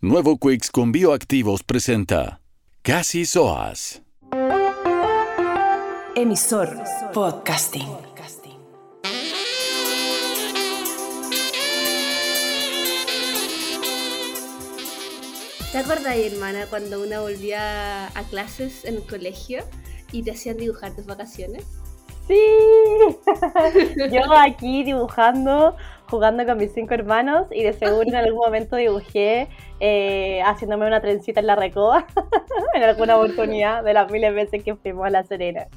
Nuevo Quicks con Bioactivos presenta Casi Soas. Emisor Podcasting. ¿Te acuerdas, hermana, cuando una volvía a clases en el colegio y te hacían dibujar tus vacaciones? Sí, yo aquí dibujando, jugando con mis cinco hermanos y de seguro en algún momento dibujé eh, haciéndome una trencita en la recoba en alguna oportunidad de las miles veces que fuimos a La Serena.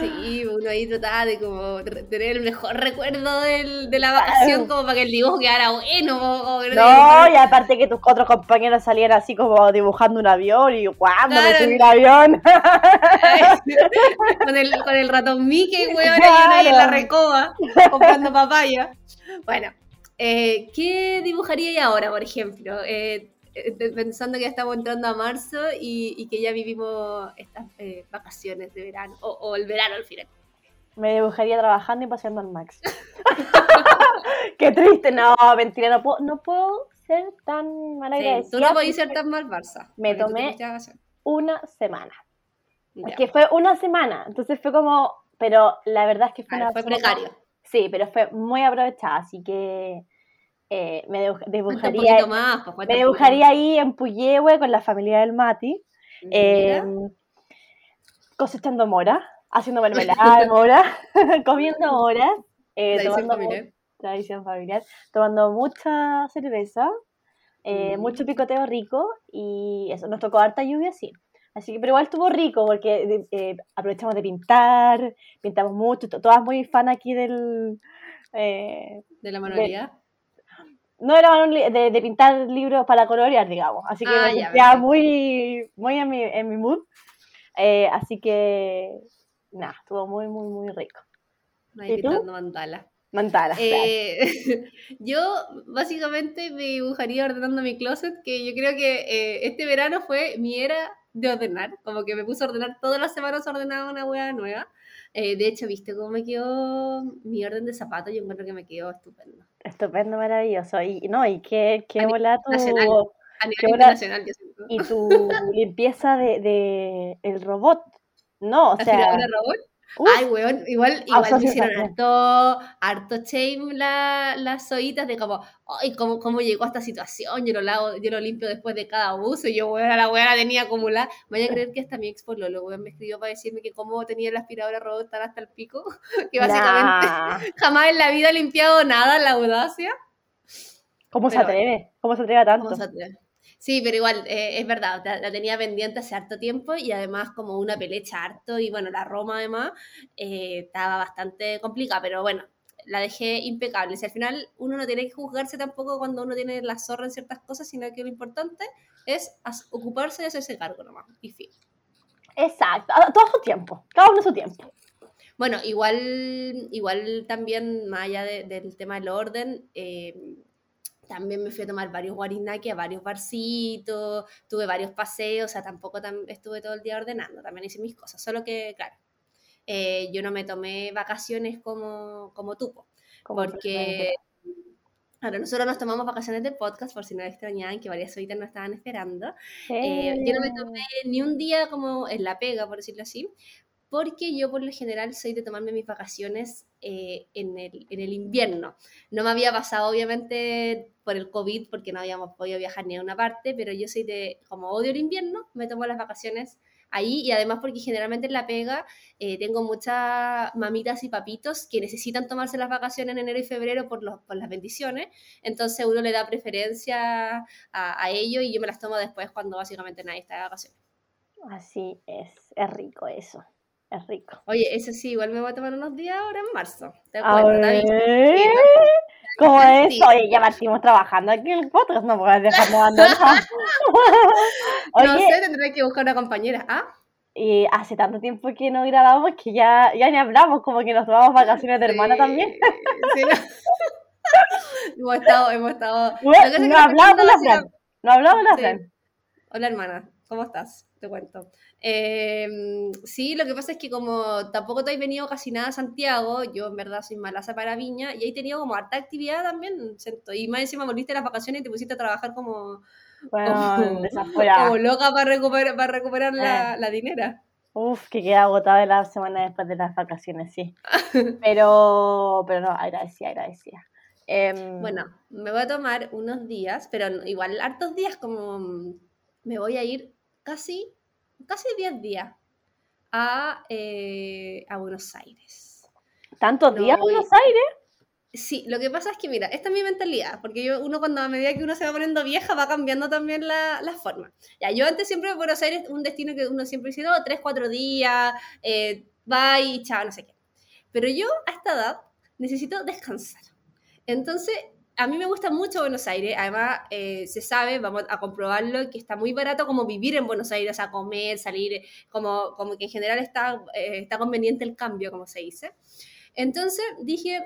Sí, uno ahí trataba de como tener el mejor recuerdo del, de la vacación como para que el dibujo quedara bueno. O, no, y aparte que tus otros compañeros salían así como dibujando un avión y ¿cuándo claro. me un avión? con, el, con el ratón Mickey, weón, ahí en la recoba comprando papaya. Bueno, eh, ¿qué dibujaría ahora, por ejemplo? Eh, pensando que ya estamos entrando a marzo y, que ya vivimos estas eh, vacaciones de verano, o, el verano al final. Me dibujaría trabajando y paseando al Max. Qué triste, no, mentira, no puedo, no puedo ser tan mala sí, Tú no podías ser tan mal Barça. Me tomé una semana. Es que fue una semana, entonces fue como, pero la verdad es que fue una fue precario. Sí, pero fue muy aprovechada, así que eh, me dibujaría, más, pues, me dibujaría ahí en Puyehue con la familia del Mati, eh, cosechando mora, haciendo mermelada de mora, comiendo mora, eh, tomando, familiar. tradición familiar, tomando mucha cerveza, eh, mm. mucho picoteo rico y eso, nos tocó harta lluvia, sí. Así que, pero igual estuvo rico porque aprovechamos de pintar, pintamos mucho, todas muy fan aquí del... de la manualidad no era de, de, pintar libros para colorear, digamos. Así que ah, ya, muy, muy en mi, en mi mood. Eh, así que, nada, estuvo muy, muy, muy rico. Ahí pintando mandala. Mandala. Eh, yo básicamente me dibujaría ordenando mi closet, que yo creo que eh, este verano fue mi era de ordenar, como que me puse a ordenar todas las semanas, ordenaba una hueá nueva. Eh, de hecho, ¿viste cómo me quedó mi orden de zapatos? Yo encuentro que me quedó estupendo. Estupendo, maravilloso. Y, no, y qué, qué bola tu... a nivel internacional, yo siento. Y tu limpieza de, de el robot. No, o sea... robot? Ay, weón, igual, igual me hicieron harto, harto shame la, las oídas de como, ay, ¿cómo, ¿cómo llegó a esta situación? Yo lo lavo, yo lo limpio después de cada uso, y yo, weón, la weón la tenía acumulada. Vaya a creer que hasta mi ex lo weón, me escribió para decirme que cómo tenía la aspiradora robot hasta el pico, que básicamente jamás en la vida he limpiado nada, la audacia. ¿Cómo se atreve? ¿Cómo se atreve tanto? ¿Cómo se atreve? Sí, pero igual, eh, es verdad, la, tenía pendiente hace harto tiempo y además como una pelecha harto y bueno, la Roma además eh, estaba bastante complicada, pero bueno, la dejé impecable. Si al final uno no tiene que juzgarse tampoco cuando uno tiene la zorra en ciertas cosas, sino que lo importante es ocuparse de hacerse cargo nomás, y fin. Exacto, todo su tiempo, cada uno su tiempo. Bueno, igual, igual también, más allá del tema del orden, eh, también me fui a tomar varios guarinaki a varios barcitos, tuve varios paseos, o sea, tampoco estuve todo el día ordenando, también hice mis cosas, solo que, claro, eh, yo no me tomé vacaciones como, como tú, porque... Ahora, nosotros nos tomamos vacaciones de podcast, por si no extrañaban, que varias horitas no estaban esperando. Eh, yo no me tomé ni un día como en la pega, por decirlo así, porque yo por lo general soy de tomarme mis vacaciones eh, en, el, en, el, invierno. No me había pasado obviamente por el COVID porque no habíamos podido viajar ni a una parte, pero yo soy de, como odio el invierno, me tomo las vacaciones ahí y además porque generalmente en la pega eh, tengo muchas mamitas y papitos que necesitan tomarse las vacaciones en enero y febrero por, los, por las bendiciones, entonces uno le da preferencia a, a ellos y yo me las tomo después cuando básicamente nadie está de vacaciones. Así es, es rico eso es rico. Oye, eso sí, igual me voy a tomar unos días ahora en marzo. ¿Te acuerdas? ¿Cómo es? Oye, ya partimos trabajando aquí en el podcast, no puedes dejarme abandonar. no sé, tendré que buscar una compañera. ¿Ah? Y hace tanto tiempo que no grabamos que ya, ya ni hablamos, como que nos tomamos vacaciones de hermana también. Sí, hemos estado, hemos estado. No, no hablamos la Fran. No hablamos la Fran. Hola hermana, ¿cómo estás? Te cuento. Em, sí, lo que pasa es que como tampoco te has venido casi nada a Santiago, yo en verdad soy malaza para Viña, y ahí tenido como harta actividad también, siento. Y más encima volviste a las vacaciones y te pusiste a trabajar como, Bueno, como loca para recuperar, para recuperar la, la dinera. Uf, que queda agotada la semana después de las vacaciones, sí. Pero, pero no, agradecida, agradecida. Em, bueno, me voy a tomar unos días, pero igual hartos días, como me voy a ir casi, casi 10 días a, eh, a Buenos Aires. ¿Tantos días a Buenos Aires? Sí, lo que pasa es que, mira, esta es mi mentalidad, porque yo, uno cuando a medida que uno se va poniendo vieja va cambiando también la, la forma. Ya, yo antes siempre Buenos Aires, un destino que uno siempre dice, no, tres, cuatro días, eh, y chao, no sé qué. Pero yo a esta edad necesito descansar. Entonces, a mí me gusta mucho Buenos Aires, además eh, se sabe, vamos a comprobarlo, que está muy barato como vivir en Buenos Aires, a comer, salir, como, como que en general está, eh, está conveniente el cambio, como se dice. Entonces dije,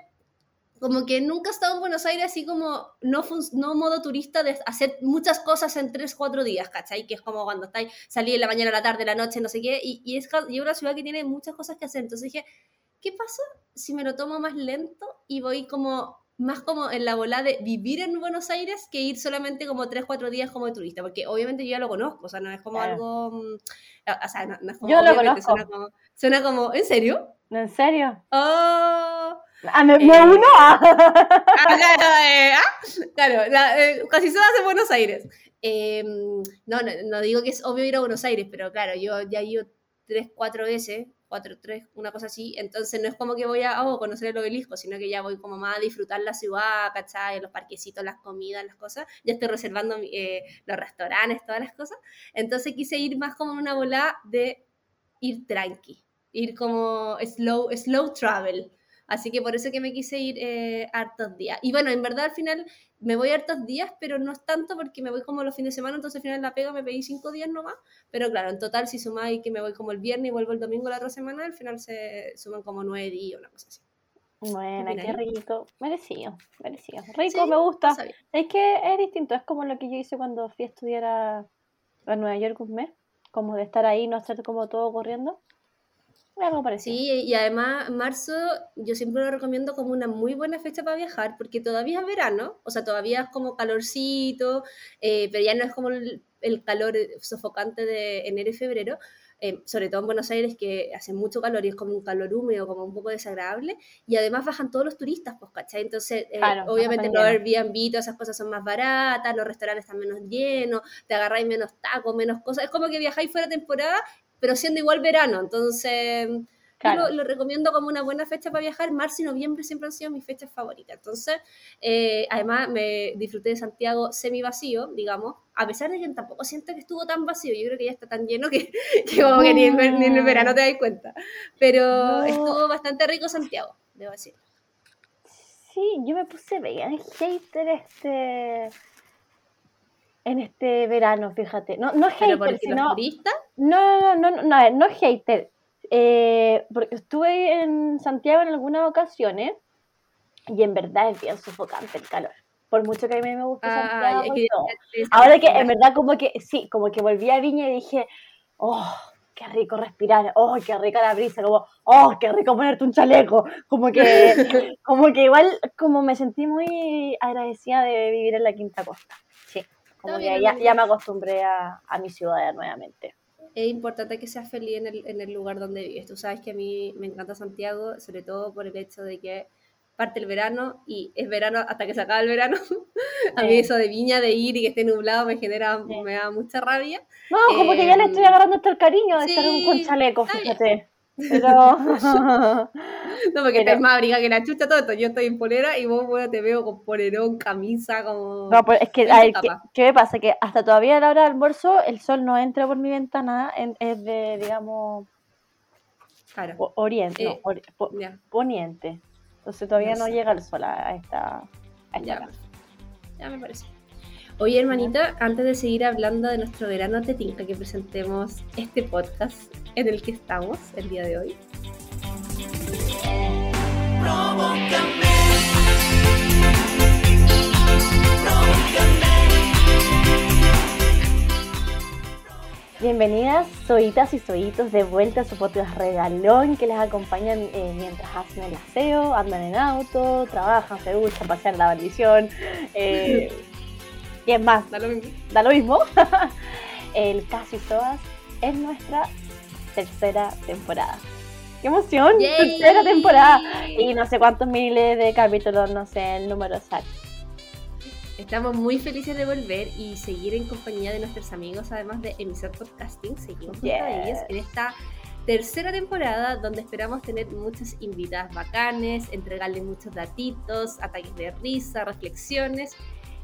como que nunca he estado en Buenos Aires así como no, no modo turista de hacer muchas cosas en 3, 4 días, ¿cachai? Que es como cuando estáis, salí en la mañana, la tarde, la noche, no sé qué, y, y es, y una ciudad que tiene muchas cosas que hacer. Entonces dije, ¿qué pasa si me lo tomo más lento y voy como más como en la bola de vivir en Buenos Aires que ir solamente como 3, 4 días como turista, porque obviamente yo ya lo conozco, o sea, no es como algo... Mm, o sea, no, es como... Yo lo conozco. Suena como, suena como, ¿en serio? ¿En serio? Oh... Ah, me, me eh, uno ah, claro, la, eh, casi todas en Buenos Aires. Em, no, no, no, digo que es obvio ir a Buenos Aires, pero claro, yo ya he ido tres, cuatro veces cuatro, tres, una cosa así. Entonces no es como que voy a oh, conocer el obelisco, sino que ya voy como más a disfrutar la ciudad, ¿cachai? Los parquecitos, las comidas, las cosas. Ya estoy reservando eh, los restaurantes, todas las cosas. Entonces quise ir más como una bola de ir tranqui, ir como slow, slow travel. Así que por eso que me quise ir eh, hartos días. Y bueno, en verdad al final me voy hartos días, pero no es tanto porque me voy como los fines de semana, entonces al final la pega me pedí cinco días nomás. Pero claro, en total si sumáis que me voy como el viernes y vuelvo el domingo la otra semana, al final se suman como nueve días, una cosa así. Bueno, qué, rico. Merecido, merecido. Rico, me gusta. Es que es distinto, es como lo que yo hice cuando fui a estudiar a, a Nueva York un mes, como de estar ahí, no hacer como todo corriendo. Sí, y además marzo yo siempre lo recomiendo como una muy buena fecha para viajar, porque todavía es verano, o sea, todavía es como calorcito, eh, pero ya no es como el, calor sofocante de enero y febrero, eh, sobre todo en Buenos Aires que hace mucho calor y es como un calor húmedo, como un poco desagradable, y además bajan todos los turistas, pues, ¿cachai? Entonces, eh, obviamente los Airbnb, todas esas cosas son más baratas, los restaurantes están menos llenos, te agarráis menos tacos, menos cosas, es como que viajáis fuera de temporada pero siendo igual verano. Entonces, lo, recomiendo como una buena fecha para viajar. Marzo y noviembre siempre han sido mis fechas favoritas. Entonces, eh, además, me disfruté de Santiago semi vacío, digamos, a pesar de que tampoco siento que estuvo tan vacío. Yo creo que ya está tan lleno que, ni, en, el verano te das cuenta. Pero estuvo bastante rico Santiago, debo decir. Sí, yo me puse vegan hater este en este verano, fíjate. No, no hater, sino... No, no, no, no, no, hater. Eh, porque estuve en Santiago en algunas ocasiones y en verdad es bien sofocante el calor. Por mucho que a mí me gusta Santiago. Ahora que en verdad como que, sí, como que volví a Viña y dije, oh, qué rico respirar, oh, qué rica la brisa, como, oh, qué rico ponerte un chaleco, como que, como que igual, como me sentí muy agradecida de vivir en la Quinta Costa ya, me acostumbré a, mi ciudad nuevamente. Es importante que seas feliz en el, en el lugar donde vives. Tú sabes que a mí me encanta Santiago, sobre todo por el hecho de que parte el verano y es verano hasta que se acaba el verano. a mí eso de viña, de ir y que esté nublado me genera, me da mucha rabia. No, como que ya le estoy eh, agarrando hasta el cariño de estar con chaleco, fíjate. Pero... no, porque Pero... más abriga que la chucha todo esto. Yo estoy en polera y vos bueno, te veo con polerón, camisa, como... No, pues es que, ¿qué, me pasa? Que hasta todavía a la hora del almuerzo el sol no entra por mi ventana, es de, digamos, claro. oriente, eh, poniente. Entonces todavía no, llega el sol a esta, a ya. ya me parece. Oye, hermanita, antes de seguir hablando de nuestro verano, te tinca que presentemos este podcast en el que estamos el día de hoy. Bienvenidas, soitas y soitos, de vuelta a su podcast regalón que les acompañan eh, mientras hacen el aseo, andan en auto, trabajan, se gustan, pasean la bendición. Eh, Y es más, Da lo mismo. da lo mismo. el Casi Soas es nuestra tercera temporada. ¡Qué emoción! Yay. Tercera temporada. Y no sé cuántos miles de capítulos, no sé el número exacto. Estamos muy felices de volver y seguir en compañía de nuestros amigos, además de Emisor Podcasting. Seguimos junto a ellos en esta tercera temporada donde esperamos tener muchas invitadas bacanes, entregarles muchos datitos, ataques de risa, reflexiones.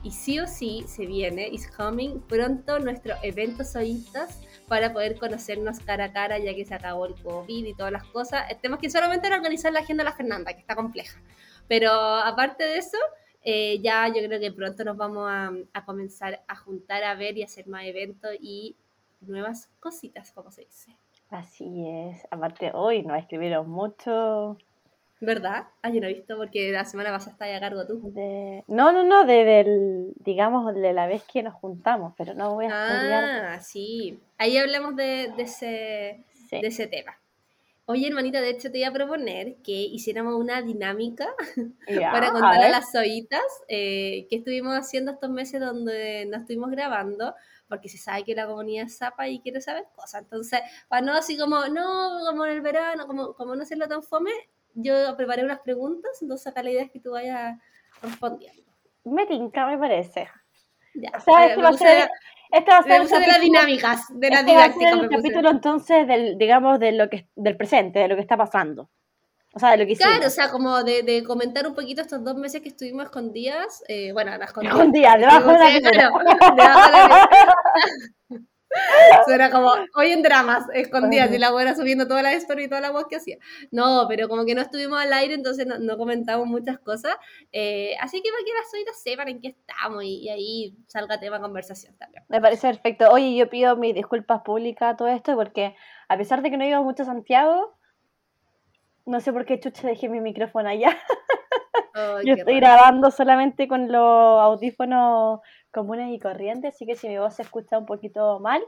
Y sí o sí se viene, is coming, pronto nuestro evento Soyitas para poder conocernos cara a cara ya que se acabó el COVID y todas las cosas. Tenemos que solamente organizar la agenda de la Fernanda, que está compleja. Pero aparte de eso, eh, ya yo creo que pronto nos vamos a, a comenzar a juntar a ver y hacer más eventos y nuevas cositas, como se dice. Así es. Aparte, hoy nos escribieron mucho. ¿Verdad? Ah, yo no he visto porque la semana pasada estás a cargo tú. De... No, no, no, de, del, digamos, de la vez que nos juntamos, pero no voy a. Ah, sí. Ahí hablamos de, de ese, Sí. de ese tema. Oye, hermanita, de hecho te iba a proponer que hiciéramos una dinámica Ya, para a contar a, ver. las zoitas eh, que estuvimos haciendo estos meses donde no estuvimos grabando, porque se sabe que la comunidad es zapa y quiere saber cosas. Entonces, para no así como, no, como en el verano, como, como no hacerlo tan fome, yo preparé unas preguntas, entonces acá la idea es que tú vayas respondiendo. Me tinca, me parece. Ya, O sea, este me va a ser, este va a ser el puse de las capítulo- dinámicas, de las este va a ser el capítulo entonces del, digamos, de lo que, del presente, de lo que está pasando. O sea, de lo que hicimos. Claro, o sea, como de, de comentar un poquito estos dos meses que estuvimos escondidas. Eh, bueno, las escondidas. Día, debajo de la claro, debajo de la Suena como hoy en dramas, escondidas, y la buena subiendo toda la historia y toda la voz que hacía. No, pero como que no estuvimos al aire, entonces no, no comentamos muchas cosas. Eh, así que para que las oídas sepan en qué estamos y, y ahí salga tema conversación también. Me parece perfecto. Oye, yo pido mis disculpas públicas a todo esto porque a pesar de que no iba mucho a Santiago, no sé por qué chucha dejé mi micrófono allá. Yo estoy raro. grabando solamente con los audífonos comunes y corrientes, así que si mi voz se escucha un poquito mal,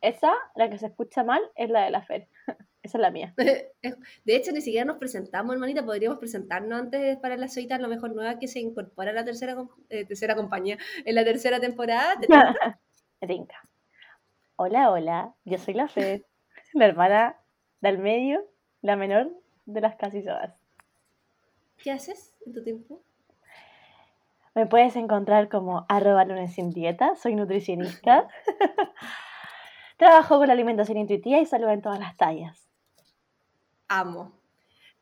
esa, la que se escucha mal, es la de la Fer. Esa es la mía. De hecho, ni siquiera nos presentamos, hermanita. Podríamos presentarnos antes para la soita, a lo mejor nueva que se incorpora a la tercera, eh, tercera compañía, en la tercera temporada. ¿Te. Hola, hola, yo soy la Fer, la hermana del medio, la menor de las casi todas. ¿Qué haces en tu tiempo? Me puedes encontrar como arroba lunes sin dieta, soy nutricionista. Trabajo con la alimentación intuitiva y salud en todas las tallas. Amo.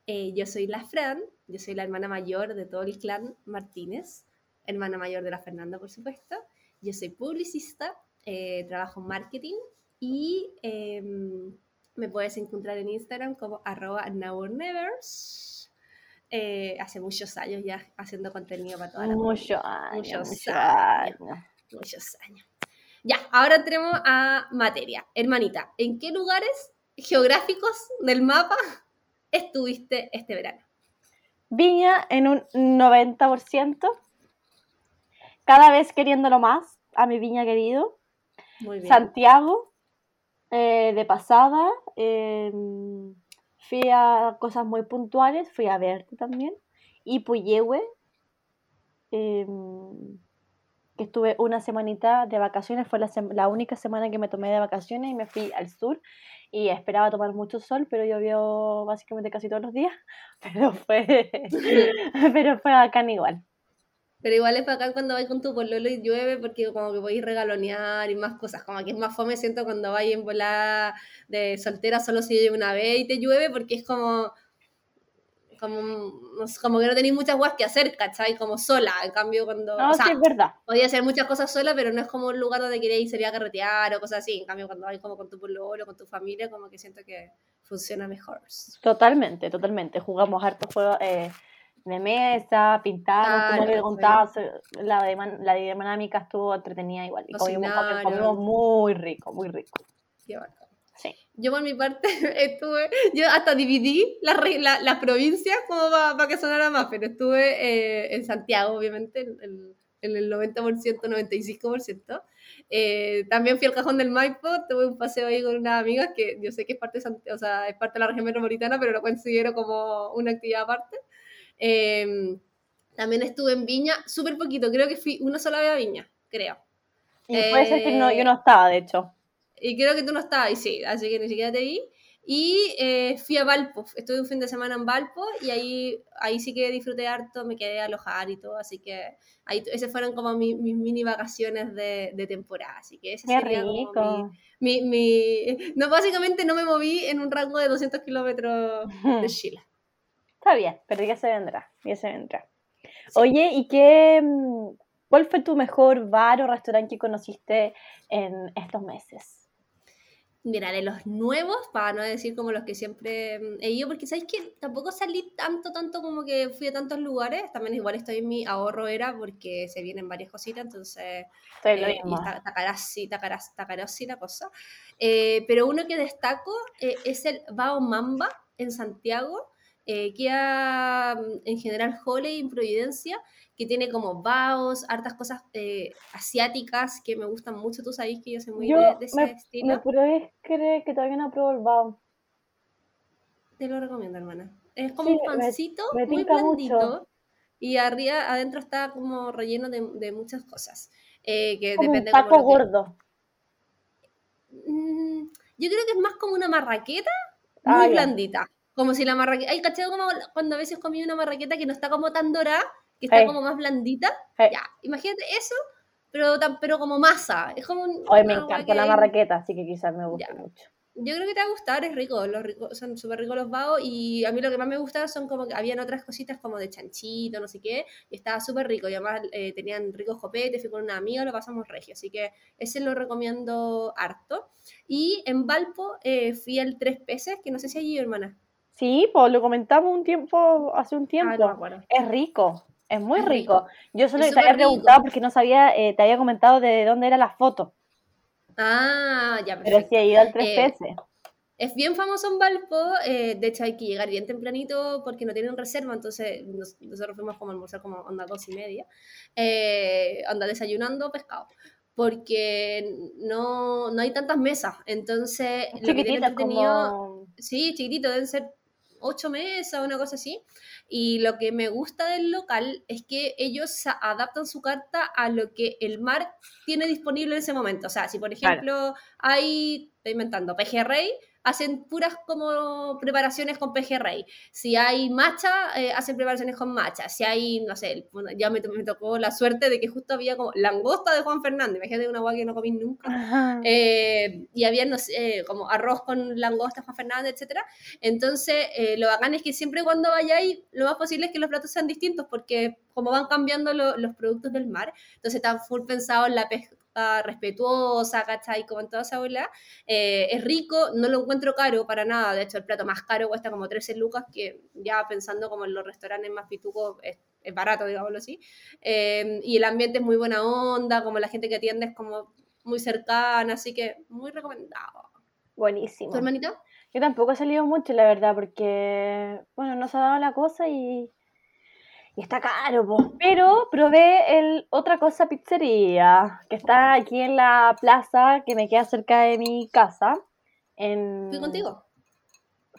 Eh, yo soy la Fran, yo soy la hermana mayor de todo el clan Martínez, hermana mayor de la Fernanda, por supuesto. Yo soy publicista, eh, trabajo en marketing y em, me puedes encontrar en Instagram como arroba nowernevers. Eh, hace muchos años ya haciendo contenido para toda la Muchos años, Muchos muchos años. muchos años. Ya, ahora entremos a materia. Hermanita, ¿en qué lugares geográficos del mapa estuviste este verano? Viña en un 90%, cada vez queriéndolo más a mi viña querido. Muy bien. Santiago, eh, de pasada, eh, fui a cosas muy puntuales, fui a verte también, y Puyehue, eh, que estuve una semanita de vacaciones, fue la, la única semana que me tomé de vacaciones y me fui al sur y esperaba tomar mucho sol, pero llovió básicamente casi todos los días, pero fue, pero fue bacán igual. Pero igual es bacán cuando vais con tu pololo y llueve porque como que podéis regalonear y más cosas. Como que es más fome, siento, cuando vais en volada de soltera solo si llueve una vez y te llueve porque es como... Como, como que no tenéis muchas guas que hacer, ¿cachai? Como sola. En cambio, cuando... No, o sea, sí, es verdad. podía hacer muchas cosas sola, pero no es como un lugar donde queréis salir a carretear o cosas así. En cambio, cuando vais como con tu pololo, con tu familia, como que siento que funciona mejor. Totalmente, totalmente. Jugamos hartos juegos eh, de mesa, pintamos, como Claro, le contaba, la, la dinámica estuvo entretenida igual. Y comimos, comimos- muy rico, muy rico. Qué bacán. Sí. Yo por mi parte estuve, yo hasta dividí las la, las provincias como para que sonara más, pero estuve eh, en Santiago, obviamente, en, en- el 90%, 95%. Eh, también fui al Cajón del Maipo, tuve un paseo ahí con unas amigas que yo sé que es parte de, o sea, es parte de la región metropolitana, pero lo considero como una actividad aparte. Eh, también estuve en Viña, súper poquito, creo que fui una sola vez a Viña, creo. Y puede ser que no, yo no estaba, de hecho. Y creo que tú no estabas, y sí, así que ni siquiera te vi. Y eh, fui a Valpo, estuve un fin de semana en Valpo y ahí, ahí sí que disfruté harto, me quedé a alojar y todo, así que ahí, esas fueron como mis, mini vacaciones de, de, temporada, así que ese Qué rico. Mi, mi, No, básicamente no me moví en un rango de 200 kilómetros de Chile. Está bien, pero ya se vendrá, ya se vendrá. Oye, ¿y qué, mm, cuál fue tu mejor bar o restaurante que conociste en estos meses? Mira, de los nuevos, para no decir como los que siempre mm, he ido, porque sabéis que tampoco salí tanto, tanto como que fui a tantos lugares. También igual estoy en mi ahorro era porque se vienen varias cositas, entonces. Estoy eh, y está, está, la cosa. Eh, pero uno que destaco eh, es el Bao Mamba en Santiago, que mm, en general Holey en Providencia que tiene como baos, hartas cosas eh, asiáticas que me gustan mucho. Tú sabes que yo soy muy de, ese estilo. Me puedes creer que todavía no pruebo el bao. Te lo recomiendo, hermana. Es como un pancito muy blandito. Y arriba, adentro está como relleno de, muchas cosas. Eh, que como depende un taco gordo. Mm, yo creo que es más como una marraqueta ah, muy blandita. Como si la marraqueta. Ay, ¿cachado? Como cuando a veces comí una marraqueta que no está como tan dorada que está como más blandita. Ya, imagínate eso, pero, pero como masa. Es como un. Hoy me encanta la marraqueta, así que quizás me gusta mucho. Yo creo que te va a gustar, es rico, los ricos, son súper ricos los baos y a mí lo que más me gustaba son como que habían otras cositas como de chanchito, no sé qué, y estaba súper rico y además eh, tenían ricos copetes, fui con una amiga, lo pasamos regio, así que ese lo recomiendo harto. Y en Valpo eh, fui al Tres Peces, que no sé si allí, hermana. Sí, pues lo comentamos un tiempo, hace un ah, tiempo. es rico. Es muy rico. Yo solo te había preguntado porque no sabía, eh, te había comentado de dónde era la foto. Ah, ya, Pero sí he ido al 3 eh, Es bien famoso en Valpo, eh, de hecho hay que llegar bien tempranito porque no tienen reserva, entonces nosotros fuimos como a almorzar como onda dos y media, onda desayunando pescado, porque no, no hay tantas mesas, entonces... Chiquitita, como... Sí, chiquitito, deben ser ocho mesas, una cosa así. Y lo que me gusta del local es que ellos adaptan su carta a lo que el mar tiene disponible en ese momento. O sea, si por ejemplo hay, estoy inventando, pejerrey, hacen puras como preparaciones con pejerrey. Si hay matcha, eh, hacen preparaciones con matcha. Si hay, no sé, ya me, tocó la suerte de que justo había como langosta de Juan Fernández, imagínate una agua que no comí nunca. Eh, y había, no sé, como arroz con langosta Juan Fernández, etc. Entonces, eh, lo bacán es que siempre cuando vayáis, lo más posible es que los platos sean distintos, porque como van cambiando los productos del mar, entonces están full pensado en la pesca respetuosa, ¿cachai? Como en toda esa bola. Eh, es rico, no lo encuentro caro para nada. De hecho, el plato más caro cuesta como 13 lucas, que ya pensando como en los restaurantes más pitucos es, barato, digámoslo así. Eh, y el ambiente es muy buena onda, como la gente que atiende es como muy cercana, así que muy recomendado. Buenísimo. ¿Tu hermanito? Yo tampoco he salido mucho, la verdad, porque, bueno, no se ha dado la cosa y y está caro, pero probé el otra cosa pizzería, que está aquí en la plaza que me queda cerca de mi casa. En... ¿Fui contigo?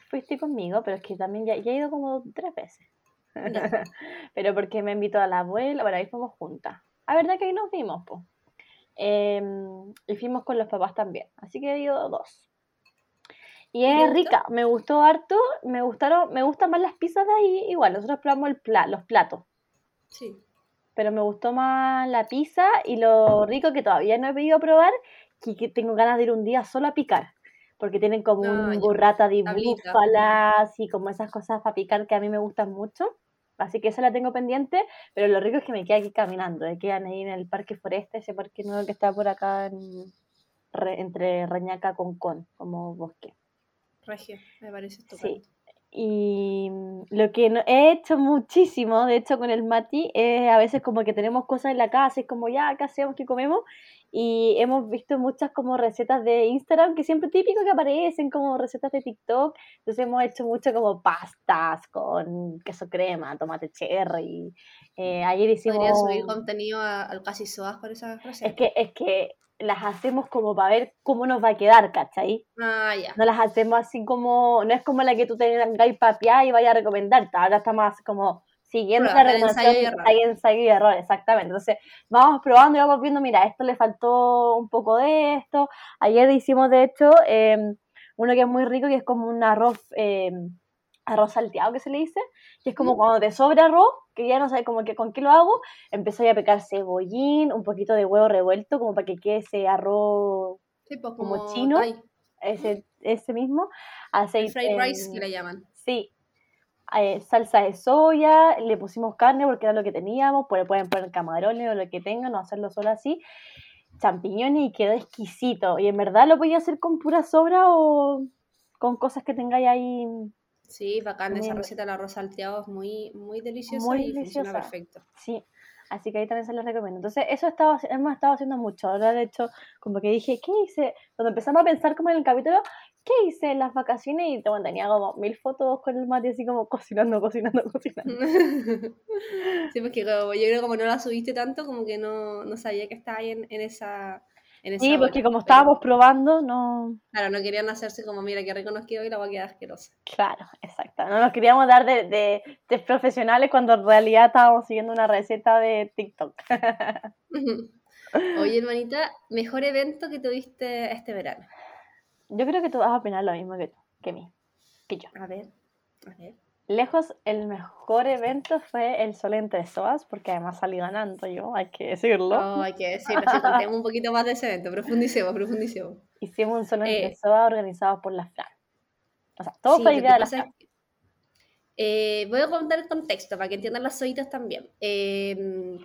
Fuiste conmigo, pero es que también ya, he ido como tres veces. pero porque me invitó a la abuela, bueno, ahí fuimos juntas. La verdad que ahí nos vimos, pues. y fuimos con los papás también, así que he ido dos. Y es rica, me gustó harto, me gustaron, me gustan más las pizzas de ahí, igual, nosotros probamos el los platos. Sí. Pero me gustó más la pizza y lo rico que todavía no he podido probar, que, tengo ganas de ir un día solo a picar, porque tienen como un burrata de búfalas y como esas cosas para picar que a mí me gustan mucho. Así que esa la tengo pendiente, pero lo rico es que me queda aquí caminando, me quedan ahí en el Parque Foreste, ese parque nuevo que está por acá entre Reñaca con Con, como bosque me parece estupendo. Sí. Y lo que he hecho muchísimo, de hecho con el Mati, es a veces como que tenemos cosas en la casa, es como ya, ¿qué hacemos? ¿Qué comemos? Y hemos visto muchas como recetas de Instagram, que siempre típico que aparecen como recetas de TikTok. Entonces hemos hecho mucho como pastas con queso crema, tomate cherry. Eh, ayer hicimos... Podría subir contenido al casi soas con esas recetas. Es que, es que las hacemos como para ver cómo nos va a quedar, ¿cachai? Ah, ya. No las hacemos así como, no es como la que tú tengas y papiar y vaya a recomendarte, ahora está más como siguiendo esa recomendación, hay ensayo y error, exactamente. Entonces, vamos probando y vamos viendo, mira, esto le faltó un poco de esto. Ayer hicimos, de hecho, em, uno que es muy rico, que es como un arroz, em, arroz salteado que se le dice, que es como cuando te sobra arroz, que ya no sabes como que con qué lo hago, empecé a picar cebollín, un poquito de huevo revuelto, como para que quede ese arroz pues, como, como, chino, ese, ese mismo. Aceite, fried rice que le llaman. Sí, eh, salsa de soya, le pusimos carne porque era lo que teníamos, pueden poner camarones o lo que tengan, o hacerlo solo así, champiñones y quedó exquisito. Y en verdad lo podía hacer con pura sobra o con cosas que tengáis ahí. Sí, bacán, esa receta del arroz salteado es muy, muy deliciosa muy y funciona perfecto. Sí, así que ahí también se los recomiendo. Entonces, eso estaba, hemos estado haciendo mucho. Ahora, de hecho, como que dije, ¿qué hice? Cuando empezamos a pensar como en el capítulo, ¿qué hice en las vacaciones? Y tenía como mil fotos con el mate así como cocinando, cocinando, cocinando. sí, porque yo creo que como no la subiste tanto, como que no, no sabía que estaba ahí en, en esa... En sí, porque como estábamos probando, no... Claro, no querían hacerse como, mira, nos quedó y la va a quedar asquerosa. Claro, exacto. No nos queríamos dar de, de, profesionales cuando en realidad estábamos siguiendo una receta de TikTok. Oye, hermanita, ¿mejor evento que tuviste este verano? Yo creo que tú vas a opinar lo mismo que, que mí, que yo. A ver, a ver. Lejos, el mejor evento fue el Sol entre Soas, porque además salí ganando yo, hay que decirlo. Oh, hay que decirlo, sí, contemos un poquito más de ese evento, profundicemos, profundicemos. Hicimos un Sol entre eh, Soas organizado por la Fran. O sea, todo fue idea de la Fran. Eh, voy a contar el contexto para que entiendan las soitas también. Eh,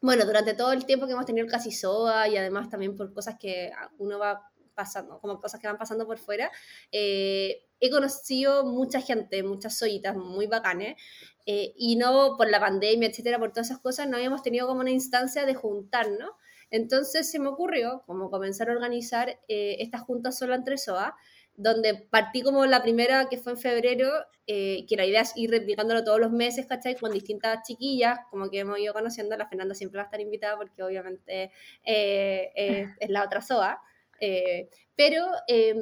bueno, durante todo el tiempo que hemos tenido el Casi Soa y además también por cosas que uno va pasando, como cosas que van pasando por fuera, eh, he conocido mucha gente, muchas soyitas muy bacanes, eh, y no por la pandemia, etcétera, por todas esas cosas, no habíamos tenido como una instancia de juntarnos. Entonces se me ocurrió como comenzar a organizar eh, estas juntas solo entre SOA, donde partí como la primera que fue en febrero, que la idea es ir replicándolo todos los meses, ¿cachai? Con distintas chiquillas, como que hemos ido conociendo, la Fernanda siempre va a estar invitada porque obviamente es la otra SOA. Eh, pero em,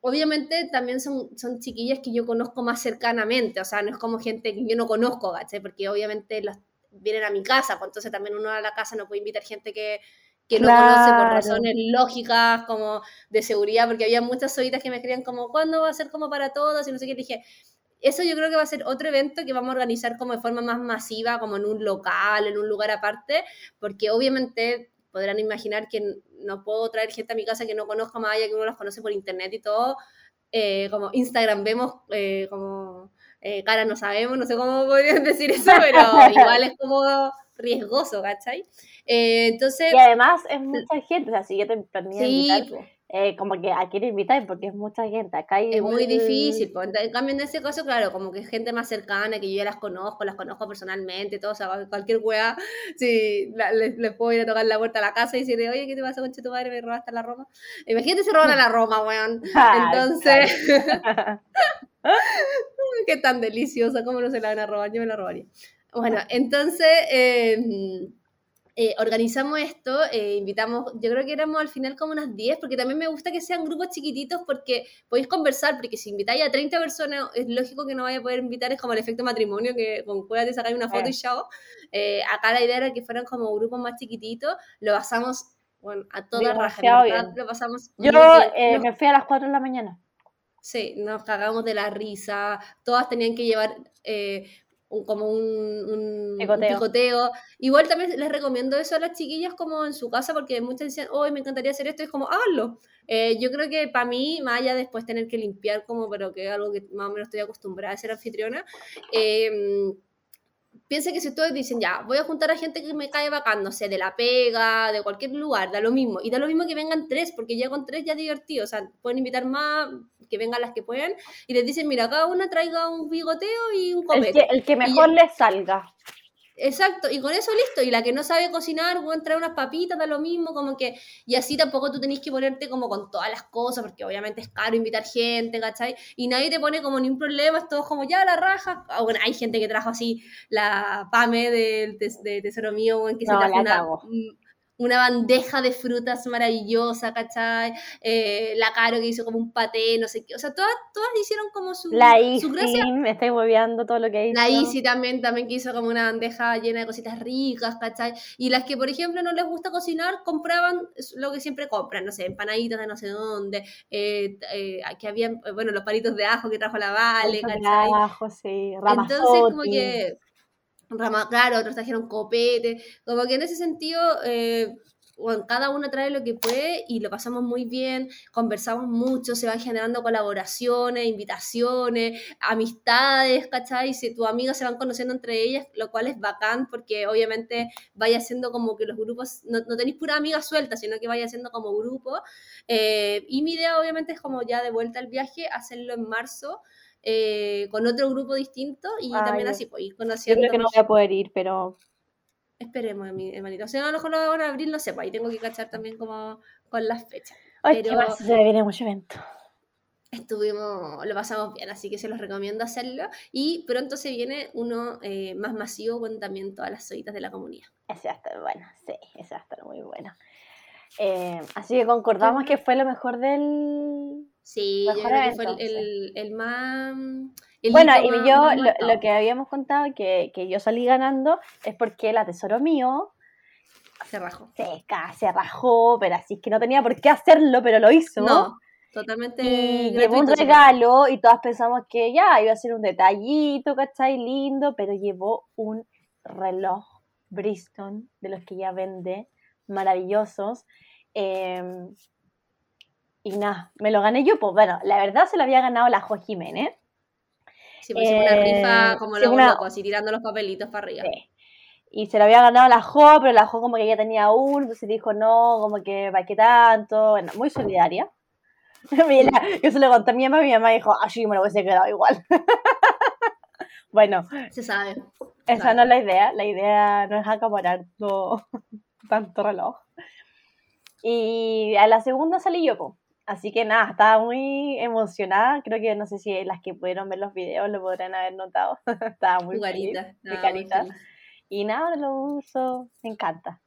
obviamente también son, son chiquillas que yo conozco más cercanamente, o sea, no es como gente que yo no conozco, ¿cachai? Porque obviamente las, vienen a mi casa, pues entonces también uno a la casa no puede invitar gente que, que no conoce por razones lógicas, como de seguridad, porque había muchas solitas que me escribían como, ¿cuándo va a ser como para todos? Y no sé qué, dije, eso yo creo que va a ser otro evento que vamos a organizar como de forma más masiva, como en un local, en un lugar aparte, porque obviamente podrán imaginar que no puedo traer gente a mi casa que no conozca más allá que uno los conoce por internet y todo. Eh, como Instagram vemos, eh, como eh, cara no sabemos, no sé cómo podrían decir eso, pero igual es como riesgoso, ¿cachai? entonces... Y además es mucha gente, o sea, si yo te sí, eh, como que a quién invitar porque es mucha gente. Acá hay es muy difícil. Pues, en cambio, en ese caso, claro, como que gente más cercana, que yo ya las conozco, las conozco personalmente, todo, o sea, cualquier weá, si les, puedo ir a tocar la puerta a la casa y decirle, oye, ¿qué te pasa con tu madre? Me robaste la Roma. Imagínate se roban a la Roma, weón. Entonces, qué tan deliciosa, ¿cómo no se la van a robar? Yo me la robaría. Bueno, entonces, eh, eh, organizamos esto, eh, invitamos, yo creo que éramos al final como unas 10, porque también me gusta que sean grupos chiquititos porque podéis conversar, porque si invitáis a 30 personas, es lógico que no vaya a poder invitar, es como el efecto matrimonio, que con te sacáis una foto y chao. Eh, acá la idea era que fueran como grupos más chiquititos, lo pasamos bueno, a toda raja, lo pasamos Yo me fui a las 4 de la mañana. Sí, nos cagamos de la risa, todas tenían que llevar como un, picoteo. Igual también les recomiendo eso a las chiquillas como en su casa, porque muchas dicen, hoy me encantaría hacer esto, es como, háganlo. Eh, yo creo que para mí, más allá después tener que limpiar, como, pero que es algo que más o menos estoy acostumbrada a ser anfitriona, eh, piensa que si ustedes dicen, ya, voy a juntar a gente que me cae bacán, no sé, de la pega, de cualquier lugar, da lo mismo. Y da lo mismo que vengan tres, porque ya con tres ya es divertido. O sea, pueden invitar más, que vengan las que puedan. Y les dicen, mira, cada una traiga un bigoteo y un copete. El que, el que mejor les salga. Exacto, y con eso listo. Y la que no sabe cocinar, a traer unas papitas, da lo mismo, como que. Y así tampoco tú tenés que ponerte como con todas las cosas, porque obviamente es caro invitar gente, ¿cachai? Y nadie te pone como ni un problema, es todo como ya la raja. Ah, bueno, hay gente que trajo así la PAME del de Tesoro Mío, que se trajo una bandeja de frutas maravillosa, ¿cachai? Eh, la Caro que hizo como un paté, no sé qué. O sea, todas, todas hicieron como su, La su Isi, me estoy moviendo todo lo que hizo. La Isi también, también que hizo como una bandeja llena de cositas ricas, ¿cachai? Y las que, por ejemplo, no les gusta cocinar, compraban lo que siempre compran, no sé, empanaditas de no sé dónde, eh, eh, aquí habían, bueno, los palitos de ajo que trajo la Vale, Palitos de ¿cachai? ajo, sí, Entonces, como ramazotti. que, rama, claro, otros trajeron copete, como que en ese sentido, eh, bueno, cada uno trae lo que puede y lo pasamos muy bien, conversamos mucho, se van generando colaboraciones, invitaciones, amistades, ¿cachai? Si tus amigas se van conociendo entre ellas, lo cual es bacán porque obviamente vaya siendo como que los grupos, no, no tenéis pura amiga suelta, sino que vaya siendo como grupo. Eh, y mi idea obviamente es como ya de vuelta al viaje, hacerlo en marzo eh, con otro grupo distinto y Ay, también yo- así, pues ir Yo conociendo. creo que no voy a poder ir, pero Esperemos, mi hermanito. O sea, a lo mejor ahora en abril, no sé, pues ahí tengo que cachar también como con las fechas. Ay, qué Pero- más, se viene mucho evento. Estuvimos, lo pasamos bien, así que se los recomiendo hacerlo. Y pronto se viene uno eh, más masivo con también todas las solitas de la comunidad. Ese va a estar bueno, sí, ese va a estar muy bueno. Eh, así que concordamos que fue lo mejor del... Sí, yo Mejor creo que fue evento, el, el, el más. el bueno, y más- yo más lo, que habíamos contado, que, que yo salí ganando, es porque el tesoro mío Se rajó. se, se rajó, pero así es que no tenía por qué hacerlo, pero lo hizo. No, totalmente. Y llevó un regalo y todas pensamos que ya iba a ser un detallito, ¿cachai? Lindo, pero llevó un reloj Bristol de los que ya vende, maravillosos. eh, y nada, me lo gané yo, pues bueno, la verdad se lo había ganado la Jo Jiménez. Sí, pues hicimos una Eh, rifa como sí, los una- locos, así tirando los papelitos para arriba. Sí. Y se lo había ganado la Jo, pero la Jo como que ya tenía uno, entonces dijo no, como que para qué tanto, bueno, muy solidaria. Yo se lo conté a mi mamá y mi mamá dijo, ah, sí, me lo hubiese quedado igual. bueno, Se sabe. esa no es la idea, la idea no es acaparar todo- tanto reloj. Y a la segunda salí yo, po. Así que nada, estaba muy emocionada. Creo que no sé si las que pudieron ver los videos lo podrán haber notado. estaba muy feliz. carita. feliz. Y nada, lo uso, me encanta.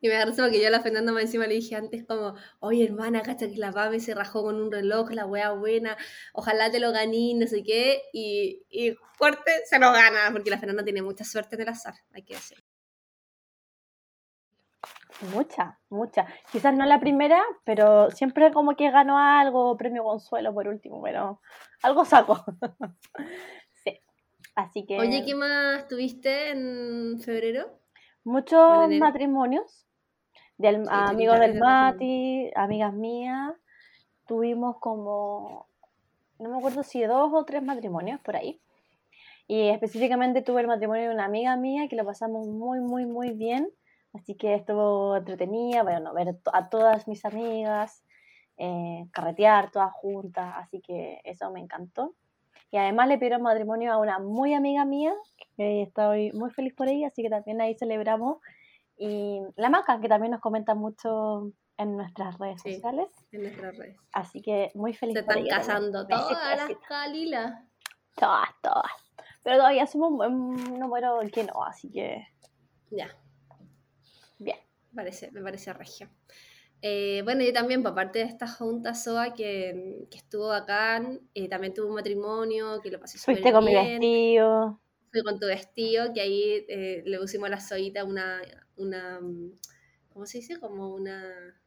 Y me da risa porque yo a la Fernanda más encima le dije antes como, oye hermana, cacha que la Pame se rajó con un reloj, la wea buena, ojalá te lo ganí, no sé qué, y, y fuerte se lo gana, porque la Fernanda tiene mucha suerte en el azar, hay que decirlo. Mucha, mucha. Quizás no la primera, pero siempre como que gano algo, premio consuelo por último, pero algo saco. sí. Así que Oye, ¿qué más tuviste en febrero? muchos en matrimonios de Sí, amigos del Mati, amigas mías. Tuvimos como, no me acuerdo si dos o tres matrimonios por ahí. Y específicamente tuve el matrimonio de una amiga mía que lo pasamos muy, muy, muy bien. Así que estuvo entretenida, bueno, ver a todas mis amigas, eh, carretear todas juntas, así que eso me encantó. Y además le pidieron matrimonio a una muy amiga mía, que estoy muy feliz por ella, así que también ahí celebramos. Y la Maca, que también nos comenta mucho en nuestras redes Sí. sociales, En nuestras redes. así que muy feliz Se por están ella también. casando Besito, todas las calilas. Todas, todas. Pero todavía somos un número que no, así que Ya, bien. me parece, me parece regio. Eh, bueno, yo también, por parte de esta junta SOA que, que estuvo bacán, eh, también tuve un matrimonio que lo pasé súper Fuiste con mi bien. vestido. Fui con tu vestido, que ahí eh, le pusimos a la soita una, una, mm, ¿cómo se dice? Como una...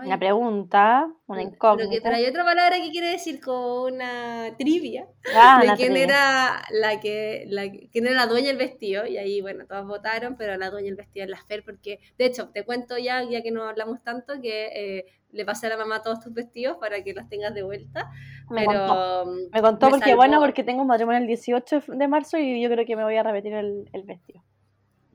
ay, Una pregunta, una que, incógnita. pero hay otra palabra que quiere decir como una trivia Ah, de una quién trivia. era la que la, quién era la dueña del vestido y ahí bueno todos votaron pero la dueña del vestido es la Fer porque de hecho te cuento ya ya que no hablamos tanto que eh, le pasé a la mamá todos tus vestidos para que los tengas de vuelta Me contó. pero mm, Me contó me porque, salvó. bueno, porque tengo un matrimonio el 18 de marzo y yo creo que me voy a repetir el, el vestido.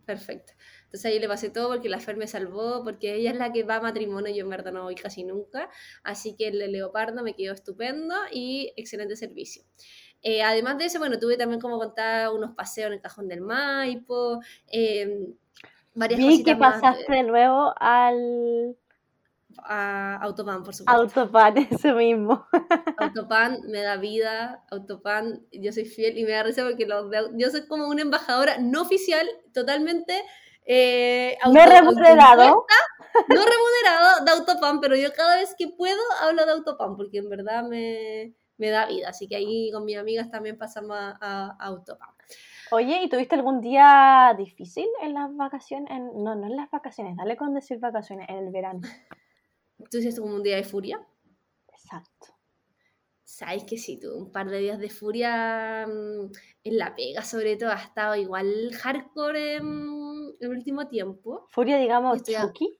Perfecto. Entonces ahí le pasé todo porque la Fer me salvó, porque ella es la que va a matrimonio, yo en verdad no voy casi nunca. Así que el leopardo me quedó estupendo y excelente servicio. Eh, además de eso, bueno, tuve también como contar unos paseos en el Cajón del Maipo, eh, varias Vi que más, pasaste de nuevo al eh, a Autopan, por supuesto. autopan, eso mismo. Autopan me da vida, Autopan, yo soy fiel y me da risa porque los de- yo soy como una embajadora no oficial, totalmente Eh, no remunerado. No remunerado de Autopam, pero yo cada vez que puedo hablo de Autopam, porque en verdad me, me da vida. Así que ahí con mis amigas también pasamos a, a Autopam. Oye, ¿y tuviste algún día difícil en las vacaciones? no, no en las vacaciones, dale con decir vacaciones, en el verano. ¿Tú hiciste como un día de furia? Exacto. Sabes que sí, tuve un par de días de furia mm, en la pega, sobre todo, ha estado igual hardcore en el último tiempo. Furia, digamos, Chucky.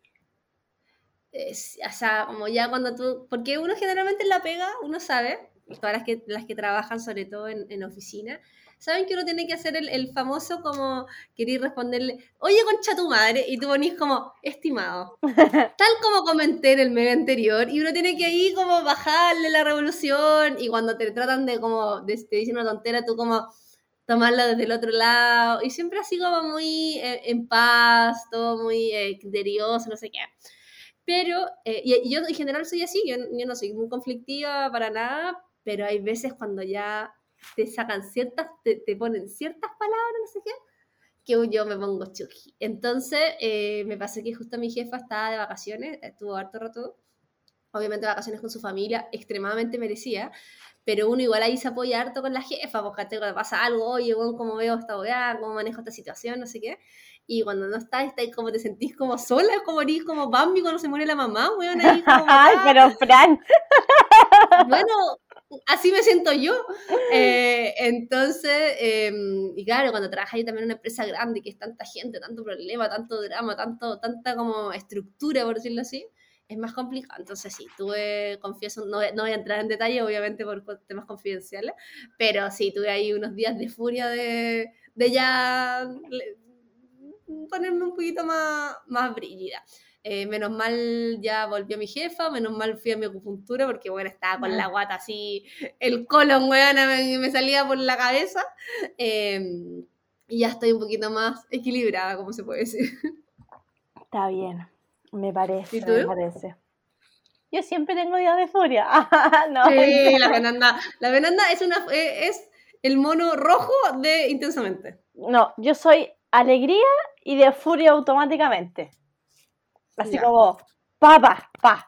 o sea, como ya cuando tú, porque uno generalmente en la pega, uno sabe, todas las que, las que trabajan sobre todo en, en oficina, ¿saben que uno tiene que hacer el, famoso como querer responderle, oye, concha tu madre? Y tú ponís como, estimado. Tal como comenté en el medio anterior, y uno tiene que ahí como bajarle la revolución, y cuando te tratan de como, te dicen una tontera, tú como tomarla desde el otro lado, y siempre así como muy eh, en paz, todo muy eh, no sé qué. Pero, eh, y, yo en general soy así, yo, no soy muy conflictiva para nada, pero hay veces cuando ya te sacan ciertas, te, te, ponen ciertas palabras, no sé qué, que yo me pongo chuki. Entonces, eh, me pasó que justo mi jefa estaba de vacaciones, estuvo harto rato, obviamente vacaciones con su familia, extremadamente merecía, pero uno igual ahí se apoya harto con la jefa, porque te pasa algo, oye, bueno, cómo veo esta weá, cómo manejo esta situación, no sé qué. Y cuando no estás, estás como te sentís como sola, es como eres como Bambi cuando se muere la mamá, weón, ahí como, Ay, pero Fran. Bueno, así me siento yo. Eh, entonces, em, y claro, cuando trabajas ahí también en una empresa grande, que es tanta gente, tanto problema, tanto drama, tanto, tanta como estructura, por decirlo así, es más complicado. Entonces, sí, tuve, confieso, no, no voy a entrar en detalle, obviamente, por temas confidenciales, pero sí, tuve ahí unos días de furia de, de ya ponerme un poquito más, más brígida. Eh, menos mal ya volvió mi jefa, menos mal fui a mi acupuntura porque, bueno, estaba con la guata así, el colon, weón, me, me salía por la cabeza. Em, y ya estoy un poquito más equilibrada, como se puede decir. Está bien, me parece, me parece. Yo siempre tengo días de furia. no, sí, la venanda. La venanda es, una, eh, es el mono rojo de intensamente. No, yo soy alegría y de furia automáticamente. Así como, papá, pa.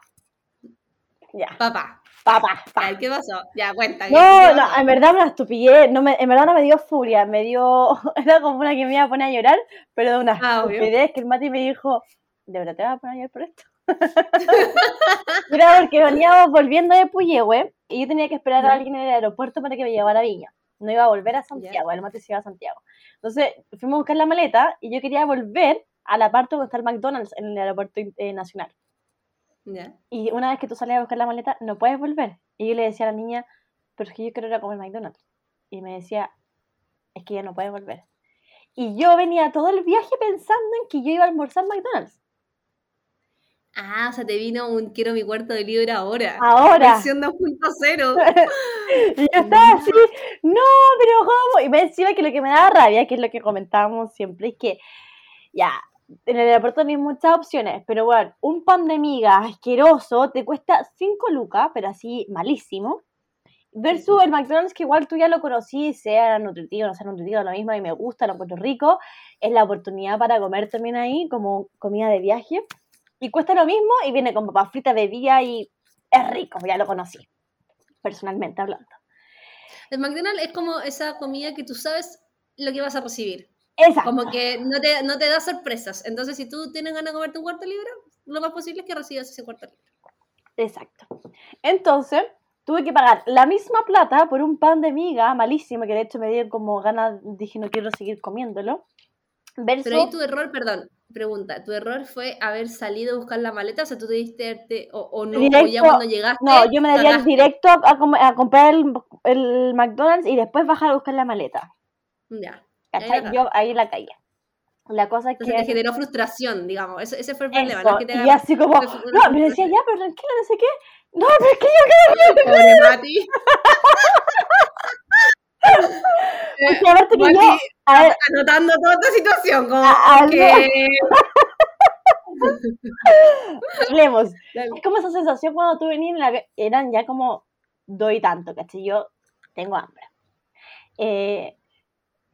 Ya. Papá. Papá, pa. ¿Qué pasó? Ya, cuenta. No, no, en verdad me estupidez. No me, en verdad no me dio furia, me dio. Era como una que me iba a poner a llorar, pero de una ah, estupidez que el Mati me dijo, ¿de verdad te vas a poner a por esto? Era porque veníamos volviendo de Puyehue y yo tenía que esperar a alguien en el aeropuerto para que me llevara a Viña. No iba a volver a Santiago, el Mati se iba a Santiago. Entonces fuimos a buscar la maleta y yo quería volver a la parte donde está el McDonald's en el aeropuerto eh, nacional. Y una vez que tú sales a buscar la maleta, no puedes volver. Y yo le decía a la niña, pero es que yo quiero ir a comer McDonald's. Y me decía, es que ya no puedes volver. Y yo venía todo el viaje pensando en que yo iba a almorzar McDonald's. Ah, o sea, te vino un quiero mi cuarto de libro ahora. Ahora. Versión 2.0. y yo estaba así, no, pero ¿cómo? Y me decía que lo que me daba rabia, que es lo que comentábamos siempre, es que ya, en el aeropuerto no hay muchas opciones, pero bueno, un pan de miga asqueroso te cuesta 5 lucas, pero así malísimo. Versus el McDonald's, que igual tú ya lo conocí, sea nutritivo, no sea nutritivo, lo mismo y me gusta, lo encuentro rico. Es la oportunidad para comer también ahí, como comida de viaje. Y cuesta lo mismo y viene con papas fritas de día y es rico, ya lo conocí, personalmente hablando. El McDonald's es como esa comida que tú sabes lo que vas a recibir. Exacto. Como que no te, no te da sorpresas. Entonces, si tú tienes ganas de comerte un cuarto libre, lo más posible es que recibas ese cuarto libre. Exacto. Entonces, tuve que pagar la misma plata por un pan de miga malísimo, que de hecho me dio como ganas, dije no quiero seguir comiéndolo. Pero ahí tu error, perdón, pregunta, ¿tu error fue haber salido a buscar la maleta? O sea, tú te diste, o, no, o ya cuando llegaste. No, yo me daría directo a, a, comprar el, el, McDonald's y después bajar a buscar la maleta. Ya. ¿Cachai? Yo ahí la caí. La cosa es que. te generó frustración, digamos. Ese, ese fue el problema. ¿no? Que te y así como. No, me decía, ya, pero tranquila, no sé qué. No, pero es que yo quiero. Pobre Mati. A que yo, a ver, anotando toda esta situación, como a, que... Hablemos. Es como esa sensación cuando tú venías, la... eran ya como doy tanto, ¿cachai? Yo tengo hambre. Eh,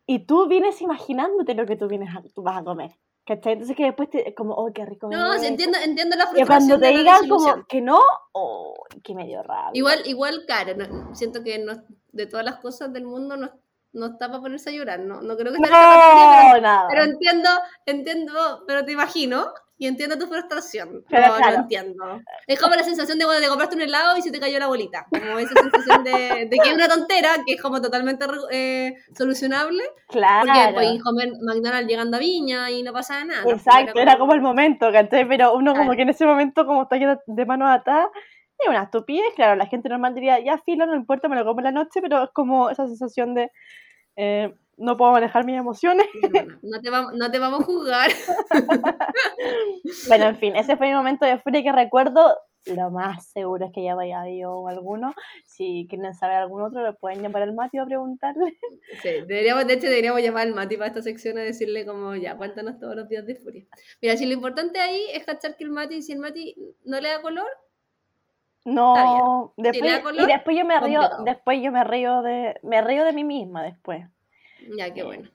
y tú vienes imaginándote lo que tú, vienes tú vas a comer. ¿Cachai? Entonces que después te, como, oh, qué rico. No, esto". entiendo, entiendo la Y frustración. cuando te digan como que no, oh, que me dio rabia. Igual, igual, claro, no- siento que no- de todas las cosas del mundo no, no está para ponerse a llorar, no, no creo que esté en No, nada. pero, pero entiendo, entiendo, pero te imagino y entiendo tu frustración. Pero no, claro. lo entiendo. Es como la sensación de cuando te compraste un helado y se te cayó la bolita, como esa sensación de, de que es una tontera, que es como totalmente eh, solucionable, claro. porque podéis comer McDonald's llegando a Viña y no pasa nada. Exacto, era como el momento, ¿cachai? Pero uno como Claro. que en ese momento, como está lleno de manos atadas, es una estupidez, claro, la gente normal diría, ya filo, no importa, me lo como en la noche, pero es como esa sensación de eh, no puedo manejar mis emociones. No te, vamos, no te vamos a juzgar. Bueno, en fin, ese fue mi momento de furia que recuerdo. Lo más seguro es que ya vaya habido alguno. Si quieren saber algún otro, le pueden llamar al Mateo a preguntarle. Sí, deberíamos, de hecho, deberíamos llamar al Mati para esta sección a decirle como, ya, cuéntanos todos los días de furia. Mira, si lo importante ahí es cachar que el Mati, si el Mati no le da color, No, después, y después yo me río, complicado. después yo me río de, me río de mí misma después. ya, qué bueno.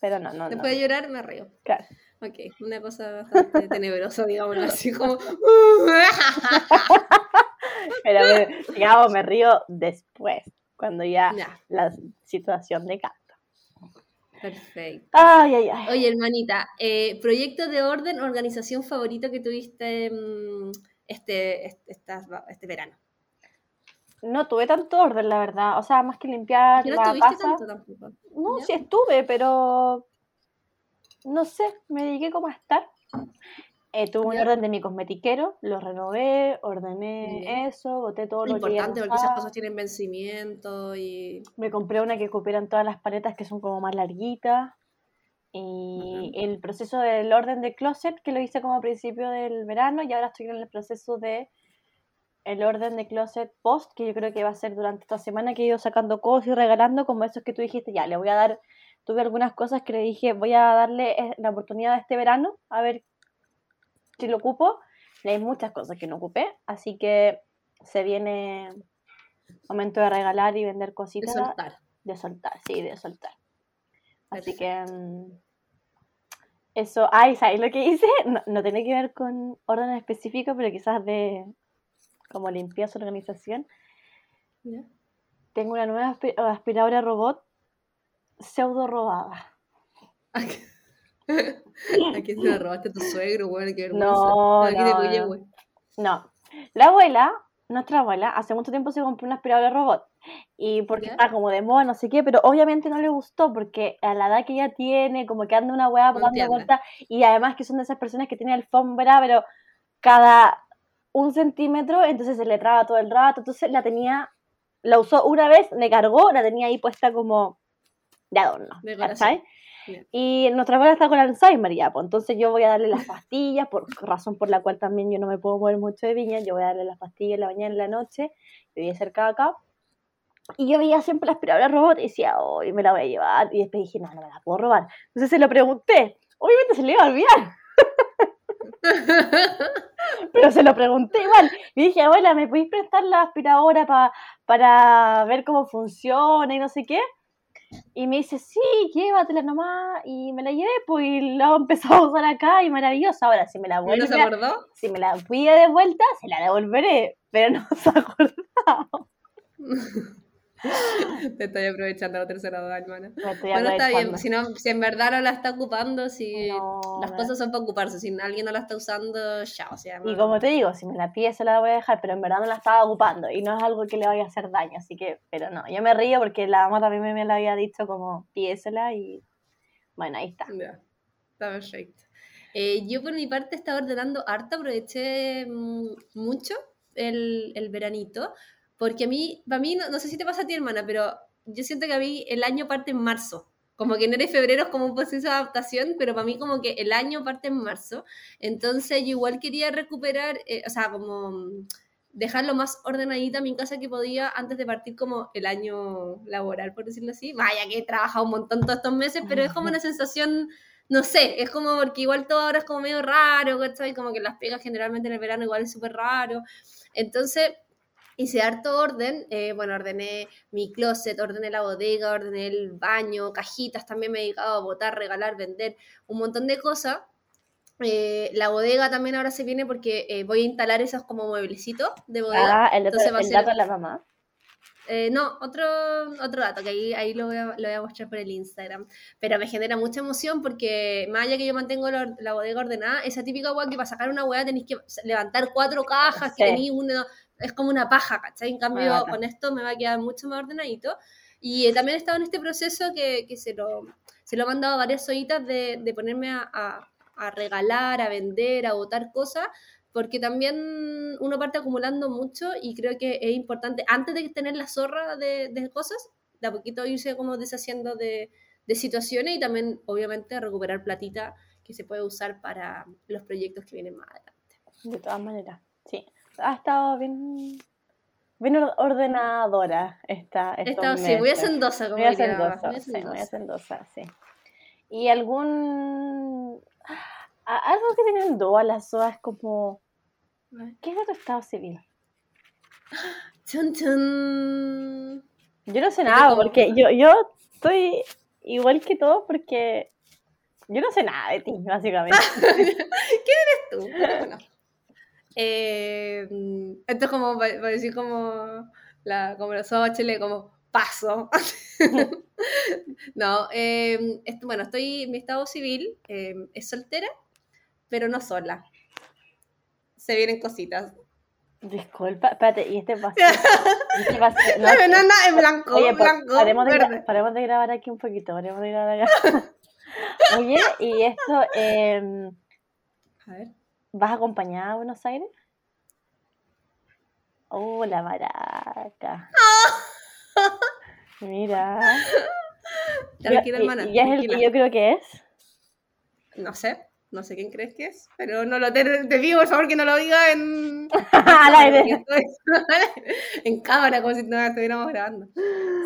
Pero no, no, no. Después de llorar, me río. Claro. Ok, una cosa bastante tenebrosa, digámoslo así, como... Pero me, digamos, me río después, cuando ya la situación decanta. perfecto. Ay, ay, ay. Oye, hermanita, eh, proyecto de orden, organización favorito que tuviste mm, este, este, este verano. No tuve tanto orden, la verdad. O sea, más que limpiar no la estuviste casa. tanto tampoco. No, ¿Ya? sí estuve, pero no sé, me dediqué como a estar. Eh, tuve un ¿Ya? orden de mi cosmetiquero, lo renové, ordené Ya. eso, boté todo lo que Importante porque esas cosas tienen vencimiento y... Me compré una que cupieran todas las paletas que son como más larguitas. Y el proceso del orden de closet, que lo hice como a principio del verano, y ahora estoy en el proceso de el orden de closet post, que yo creo que va a ser durante esta semana que he ido sacando cosas y regalando, como esos que tú dijiste, ya, le voy a dar, tuve algunas cosas que le dije, voy a darle eh, la oportunidad de este verano, a ver si lo ocupo. Y hay muchas cosas que no ocupé, así que se viene momento de regalar y vender de cositas. soltar. De soltar, sí, de soltar. Así que mm, eso, ay, ¿sabes lo que hice? No, no tiene que ver con orden específico, pero quizás de como limpieza, organización. Tengo una nueva aspi- aspiradora robot pseudo robada. ¿A qué- ¿A quién se la robaste a tu suegro? Qué vergüenza. No, Aquí no. No, la abuela, nuestra abuela, hace mucho tiempo se compró una aspiradora robot. Y porque ¿Ya? está como de moda, no sé qué, pero obviamente no le gustó porque a la edad que ella tiene, como que anda una hueá dando vueltas. Y además que son de esas personas que tienen alfombra, pero cada un centímetro, entonces se le traba todo el rato. Entonces la tenía, la usó una vez, me cargó, la tenía ahí puesta como de adorno. Decoración. Y nuestra abuela está con Alzheimer ya, pues entonces yo voy a darle las pastillas, por razón por la cual también yo no me puedo mover mucho de viña, yo voy a darle las pastillas en la mañana y en la noche, yo voy a hacer acá. Y yo veía siempre la aspiradora robot y decía, hoy me la voy a llevar. Y después dije, no, no me la puedo robar. Entonces se lo pregunté. Obviamente se le iba a olvidar, pero se lo pregunté igual. Y dije, abuela, ¿me podéis prestar la aspiradora pa- para ver cómo funciona y no sé qué? Y me dice, sí, llévatela nomás. Y me la llevé, pues, y la he empezado a usar acá y maravillosa. Ahora, si me la ¿No vuelve, se a- acordó? si me la pide de vuelta, se la devolveré. Pero no se acuerda. Te estoy aprovechando la tercera edad, hermana. Bueno, está bien. Si, no, si en verdad no la está ocupando, si No, las cosas son para ocuparse, si alguien no la está usando, ya, o sea, Y como te digo, si me la pide se la voy a dejar, pero en verdad no la estaba ocupando y no es algo que le vaya a hacer daño, así que, pero no, yo me río porque la mamá también me, me la había dicho como pídesela y bueno, ahí está. Ya, está perfecto. Eh, yo por mi parte estaba ordenando harta, aproveché mm, mucho el, el veranito, porque a mí, para mí, no, no sé si te pasa a ti, hermana, pero yo siento que a mí el año parte en marzo. Como que enero y febrero es como un proceso de adaptación, pero para mí como que el año parte en marzo. Entonces yo igual quería recuperar, eh, o sea, como dejar lo más ordenadita mi casa que podía antes de partir como el año laboral, por decirlo así. Vaya que he trabajado un montón todos estos meses, pero es como una sensación, no sé, es como porque igual todo ahora es como medio raro, ¿cachai? Como que las pegas generalmente en el verano igual es súper raro. Entonces hice harto orden, eh, bueno, ordené mi closet, ordené la bodega, ordené el baño, cajitas, también me he dedicado a botar, regalar, vender, un montón de cosas. Eh, la bodega también ahora se viene porque eh, voy a instalar esos como mueblecitos de bodega. Ah, el, otro, Entonces va a ser- dato de la mamá. Eh, no, otro, otro dato que ahí, ahí lo, voy a, lo voy a mostrar por el Instagram. Pero me genera mucha emoción porque, más allá que yo mantengo la, la bodega ordenada, esa típica weá que para sacar una weá tenéis que levantar cuatro cajas, que tenéis una. Es como una paja, ¿cachai? En cambio, con esto me va a quedar mucho más ordenadito. Y eh, también he estado en este proceso que, que se, lo, se lo he mandado a varias solitas de, de ponerme a, a- a regalar, a vender, a botar cosas, porque también uno parte acumulando mucho y creo que es importante, antes de tener la zorra de, de cosas, de a poquito irse como deshaciendo de, de situaciones y también, obviamente, recuperar platita que se puede usar para los proyectos que vienen más adelante. De todas maneras, sí. Ha estado bien, bien or- ordenadora esta. Estado, sí, muy meses. hacendosa, como mamá, hacendosa, muy sí, muy hacendosa. hacendosa, sí. ¿Y algún... a- algo que tienen dos a las es como... ¿Qué es tu estado civil? Chun, chun. Yo no sé nada, porque yo, yo estoy igual que todos porque yo no sé nada de ti, básicamente. tú, pero bueno. Eh, esto es como para decir como la como los Chile como paso. no, eh, esto- bueno, estoy mi estado civil eh, es soltera, pero no sola. Se vienen cositas. Disculpa, espérate, y este paseo. y este no, La banana en blanco, Oye, blanco, paremos, de, paremos de grabar aquí un poquito, paremos de grabar acá. Oye, y esto, em, A ver. ¿Vas acompañada a Buenos Aires? Oh, la maraca. Mira. Tranquila, hermana. Y, y es el que yo creo que es. No sé, no sé quién crees que es, pero no lo te, te pido por favor que no lo diga en, Al aire. en cámara, como si no estuviéramos grabando.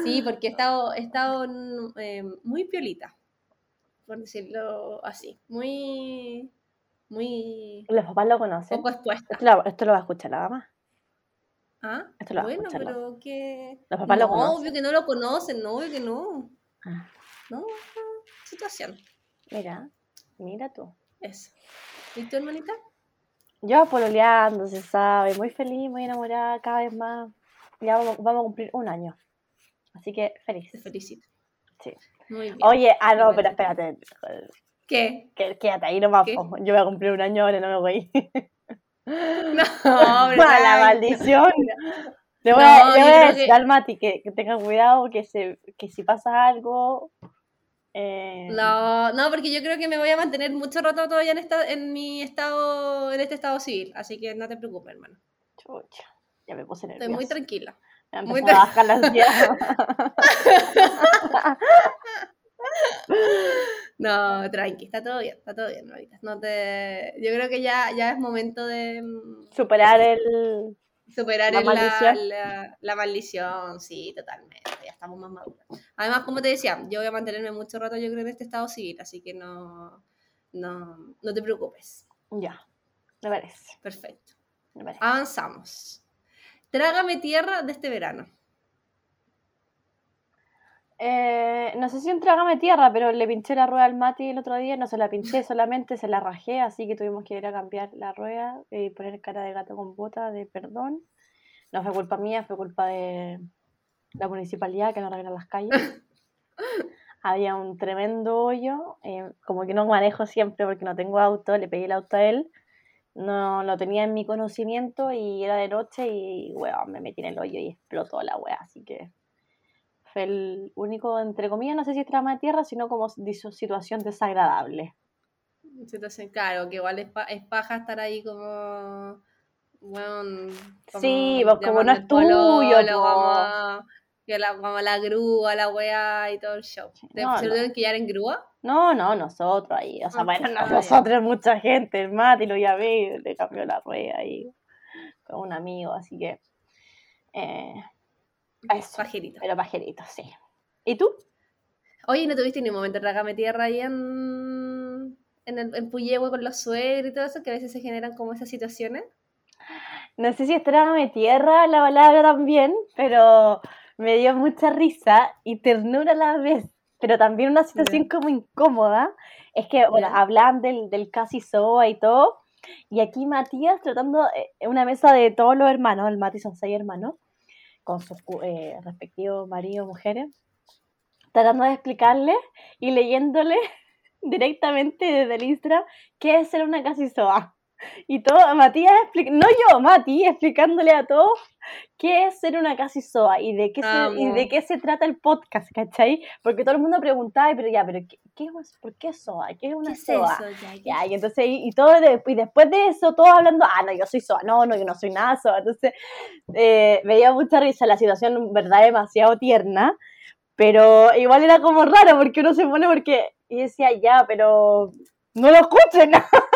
Sí, porque he estado, he estado eh, muy piolita, por decirlo así, muy, muy Los papás lo conocen. poco expuesta. Esto lo, esto lo va a escuchar la mamá. ¿Ah? Esto lo va a Bueno, escuchar la- pero que... Los papás lo no, conocen. obvio que no lo conocen, no, obvio que no. Ah, No, situación, Mira, mira tú. eso. ¿Y tu hermanita? Yo pololeando, se sabe, muy feliz, muy enamorada, cada vez más. Ya vamos, vamos a cumplir un año. Así que feliz. Te felicito. Sí. Muy bien. Oye, ah, no, pero espérate. ¿Qué? que- Quédate ahí nomás. ¿Qué? Yo voy a cumplir un año ahora, no me voy. No, ¡Mala ¿verdad? maldición! Le voy No, a, le voy a decir que- al Mati que, que tenga cuidado, que, se, que si pasa algo. eh, No, no, porque yo creo que me voy a mantener mucho rato todavía en esta, en mi estado, en este estado civil, así que no te preocupes, hermano. chucha, ya me puse Estoy nerviosa. muy tranquila. Me muy a bajar la ansiedad. No, tranqui, está todo bien, está todo bien. No te, yo creo que ya, ya es momento de mm, Superar el. superar ¿La el- la, maldición? la- la maldición, sí, totalmente, ya estamos más maduros. Además, como te decía, yo voy a mantenerme mucho rato, yo creo, en este estado civil, así que no, no, no te preocupes. Ya, me parece. Perfecto. Me parece. Avanzamos. Trágame tierra de este verano. Eh, no sé si un trágame tierra, pero le pinché la rueda al Mati el otro día. No se la pinché, solamente se la rajé, así que tuvimos que ir a cambiar la rueda y poner cara de gato con bota de perdón. No fue culpa mía, fue culpa de la municipalidad que no arregla las calles. Había un tremendo hoyo, eh, como que no manejo siempre porque no tengo auto, le pedí el auto a él. No lo tenía en mi conocimiento y era de noche y, weón, me metí en el hoyo y explotó la wea, así que fue el único, entre comillas, no sé si es trama de tierra, sino como situación desagradable. Situación, claro, que igual es, pa- es paja estar ahí como. Bueno, Sí, pues, como no es tuyo, como, que la, como la grúa, la weá y todo el show. ¿Te- No, ¿Se lo no. tuvieron que en grúa? No, no, nosotros ahí, o sea, Ah, bueno, no ya. nosotros, mucha gente, el Mati lo llamé, le cambió la rueda ahí con un amigo, así que, eh, eso, Pajerito. pero pajerito, sí. ¿Y tú? Oye, ¿no tuviste ni un momento de trágame tierra ahí en, en, el, en Puyehue con los suegros y todo eso? Que a veces se generan como esas situaciones. No sé si es trágame tierra la palabra también, pero me dio mucha risa y ternura a la vez, pero también una situación como incómoda. es que, bueno, hablan del, del casi SOA y todo, y aquí Matías tratando en una mesa de todos los hermanos, el Mati son seis hermanos, con sus eh, respectivos maridos, mujeres, tratando de explicarle y leyéndole directamente desde el Instagram qué es ser una casi soa. Y todo, Matías, no yo, Mati, explicándole a todos qué es ser una casi soa y de qué, se, y de qué se trata el podcast, ¿cachai? Porque todo el mundo preguntaba, pero ya, pero ¿qué, qué ¿por qué soa? ¿Qué es una soa? ya, y entonces, y, todo y después de eso, todos hablando, ah, no, yo soy soa, no, no, yo no soy nada soa. Entonces, eh, veía mucha risa, la situación, verdad, demasiado tierna, pero igual era como raro porque uno se pone porque, y decía, ya, pero no lo escuchen.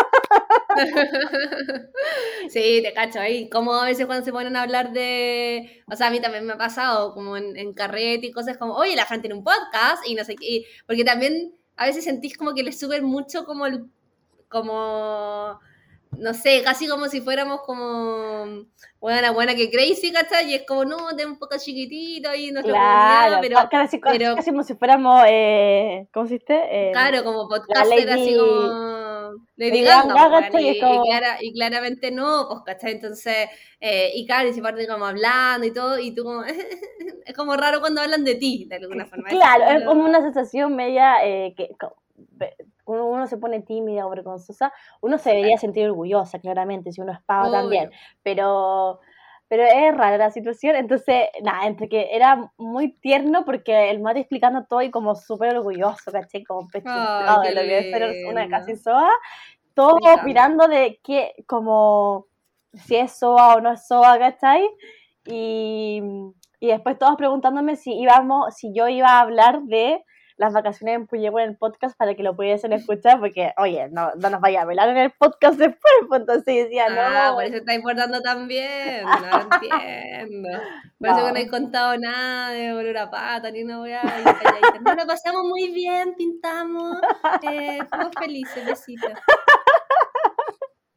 sí, te cacho ahí. Como a veces cuando se ponen a hablar de. O sea, a mí también me ha pasado, como en, en carrete y cosas como, oye, la Fran tiene un podcast y no sé qué. Porque también a veces sentís como que le suben mucho como el. como no sé, casi como si fuéramos como buena, buena que crazy, ¿cachai? Y es como, no, de un poco chiquitito ahí nuestra claro, pero, casi, pero, casi como si fuéramos, eh, ¿cómo se dice? Eh, claro, como podcaster, así como Lady Gaga, y, y, claramente no, pues, ¿cachai? Entonces, eh, y claro, y se parte como hablando y todo, y tú como, es como raro cuando hablan de ti, de alguna forma. Claro, es como una sensación media eh, que uno se pone tímida o vergonzosa, uno se debería sentir orgullosa, claramente, si uno es pavo también, pero, pero es rara la situación, entonces, nada, entre que era muy tierno porque el Mati explicando todo y como súper orgulloso, ¿caché? Como pecho de lo que es una casi soa, todo opinando de qué, como, si es soa o no es soa, ¿cachai? Y, y después todos preguntándome si íbamos, si yo iba a hablar de las vacaciones en Puyehue en el podcast para que lo pudiesen escuchar, porque, oye, no, no nos vaya a velar en el podcast después, pues entonces decía, no. Ah, por eso está importando también, no entiendo. Por eso que no he contado nada de olor a pata, ni una weá. No, lo pasamos muy bien, pintamos, eh, fuimos felices, besitos.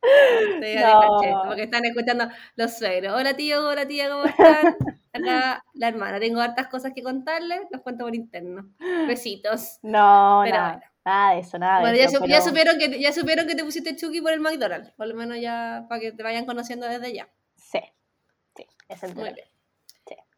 No. porque están escuchando los suegros. Hola tío, hola tía, ¿cómo están? Acá la hermana, tengo hartas cosas que contarles, los cuento por interno. Besitos. No, nada de eso, nada bueno, de eso. ya, supieron que, ya supieron que te pusiste Chucky por el McDonald's, por lo menos ya para que te vayan conociendo desde ya. Sí, sí, es el Muy bien.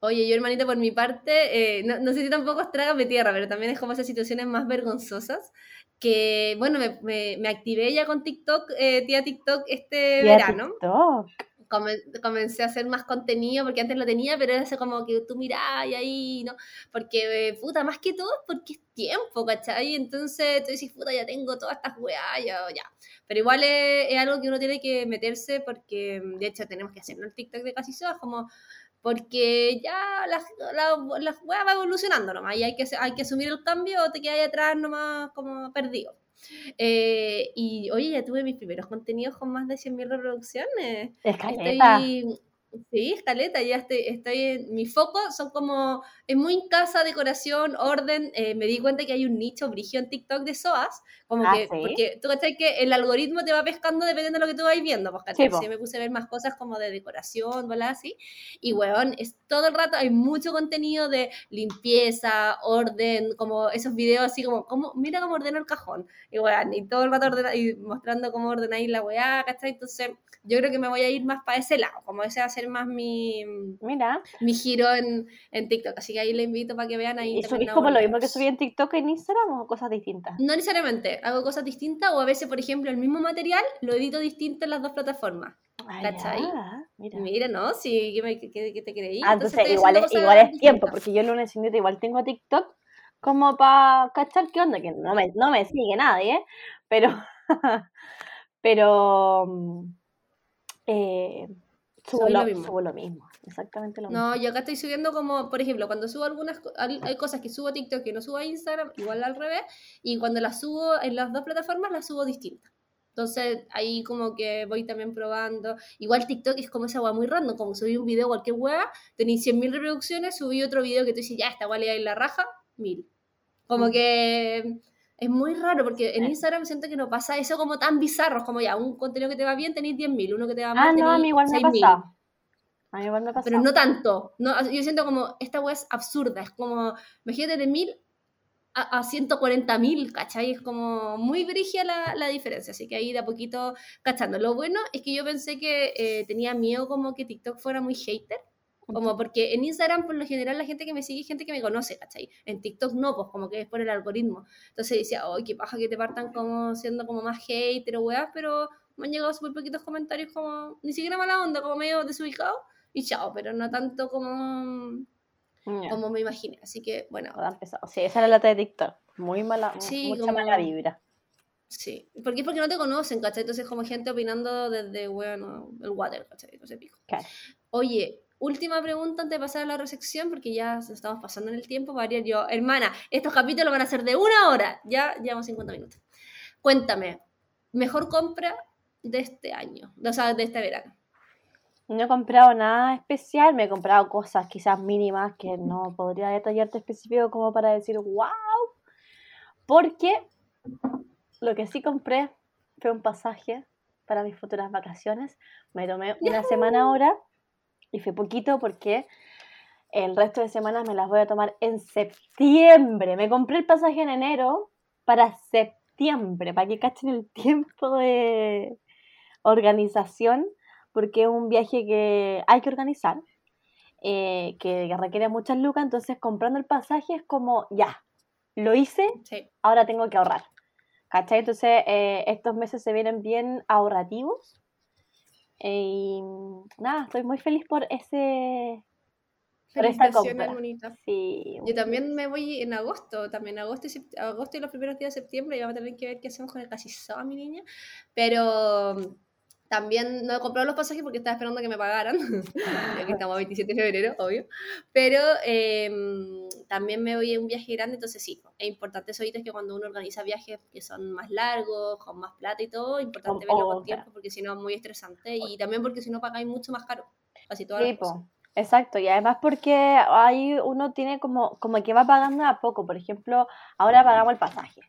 Oye, yo hermanita, por mi parte, eh, no, no, sé si tampoco es mi tierra, pero también es como esas situaciones más vergonzosas que, bueno, me, me, activé ya con TikTok, eh, tía TikTok, este verano. TikTok. comencé a hacer más contenido porque antes lo tenía, pero era como que tú mirás y ahí, ¿no? Porque, eh, puta, más que todo porque es tiempo, ¿cachai? Entonces tú dices, puta, ya tengo todas estas weas, ya, ya. Pero igual es, algo que uno tiene que meterse porque, de hecho, tenemos que hacerlo el TikTok de casi todas, como porque ya la, la, la va evolucionando nomás y hay que, hay que asumir el cambio o te quedas ahí atrás nomás como perdido. Eh, y oye, ya tuve mis primeros contenidos con más de 100.000 reproducciones. Estoy, Sí, escaleta, ya estoy, estoy en mi foco, son como, es muy casa, decoración, orden, eh, me di cuenta que hay un nicho brigio en TikTok de SOAS, como ah, que, porque tú sabes que el algoritmo te va pescando dependiendo de lo que tú vas viendo, pues ¿cachai? Sí, me puse a ver más cosas como de decoración, ¿verdad? Así, y weón, es todo el rato, hay mucho contenido de limpieza, orden, como esos videos así como, como mira cómo ordeno el cajón, y weón, y todo el rato ordena, y mostrando cómo ordenáis la weá, ¿cachai? Entonces, yo creo que me voy a ir más para ese lado, como ese va a ser más mi, Mira. mi giro en, en TikTok. Así que ahí le invito para que vean ahí. ¿Y subís como lo mismo que subí en TikTok en Instagram o cosas distintas? No necesariamente, hago cosas distintas o a veces, por ejemplo, el mismo material lo edito distinto en las dos plataformas. ¿Cachai? mira. mira. ¿no? Sí, ¿qué, te creí? Ah, entonces, igual, es, igual es tiempo, porque yo el lunes y igual tengo TikTok como para cachar qué onda, que no me, no me sigue nadie, ¿eh? pero, pero mm, eh, subo, lo, mismo. lo mismo. Exactamente lo mismo. No, yo acá estoy subiendo como, por ejemplo, cuando subo algunas, hay cosas que subo a TikTok que no subo a Instagram, igual al revés, y cuando las subo en las dos plataformas las subo distintas. Entonces ahí como que voy también probando. Igual TikTok es como esa agua muy random, como subí un video cualquier hueá, tenéis 100.000 reproducciones, subí otro video que tú dices, ya, esta igual en la raja, mil. Como mm. que es muy raro porque en Instagram siento que no pasa eso como tan bizarro, como ya, un contenido que te va bien tenéis 10.000, uno que te va mal Ah, no, a mí igual me pasa. A mí igual me Pero no tanto. No, yo siento como, esta web es absurda, es como, imagínate de 1000 a, a 140 mil, ¿cachai? Es como muy brígida la, la, diferencia, así que ahí de a poquito cachando. Lo bueno es que yo pensé que eh, tenía miedo como que TikTok fuera muy hater, como porque en Instagram por lo general la gente que me sigue es gente que me conoce, ¿cachai? En TikTok no, pues como que es por el algoritmo. Entonces decía, ay, qué paja que te partan como siendo como más hater o weas, pero me han llegado súper poquitos comentarios como, ni siquiera mala onda, como medio desubicado, y chao, pero no tanto como como me imaginé. Así que, bueno. Sí, esa era la de TikTok. Muy mala, sí, mucha mala vibra. Sí, porque es porque no te conocen, ¿cachai? Entonces, como gente opinando desde, bueno, el water, ¿cachai? Entonces, pico. Oye, última pregunta antes de pasar a la recepción, porque ya estamos pasando en el tiempo. Variar yo, hermana, estos capítulos van a ser de una hora. Ya llevamos 50 minutos. Cuéntame, mejor compra de este año, o sea, de este verano. No he comprado nada especial, me he comprado cosas quizás mínimas que no podría detallarte específico como para decir wow. Porque lo que sí compré fue un pasaje para mis futuras vacaciones. Me tomé una semana ahora y fue poquito porque el resto de semanas me las voy a tomar en septiembre. Me compré el pasaje en enero para septiembre, para que cachen el tiempo de organización porque es un viaje que hay que organizar, eh, que requiere muchas lucas, entonces comprando el pasaje es como, ya, lo hice, ahora tengo que ahorrar. ¿Cachai? Entonces eh, estos meses se vienen bien ahorrativos. Eh, y nada, estoy muy feliz por ese... Por esta compra. Sí. Yo también me voy en agosto, también agosto y, agosto y los primeros días de septiembre, y vamos a tener que ver qué hacemos con el casi mi niña. Pero también no he comprado los pasajes porque estaba esperando que me pagaran, ya que estamos a 27 de febrero, obvio. Pero em, también me voy a un viaje grande, entonces sí, es importante eso es que cuando uno organiza viajes que son más largos, con más plata y todo, es importante verlo con tiempo porque si no es muy estresante y también porque si no pagáis mucho más caro. Así todas las cosas. Exacto, y además porque ahí uno tiene como, como que va pagando a poco. Por ejemplo, ahora pagamos el pasaje.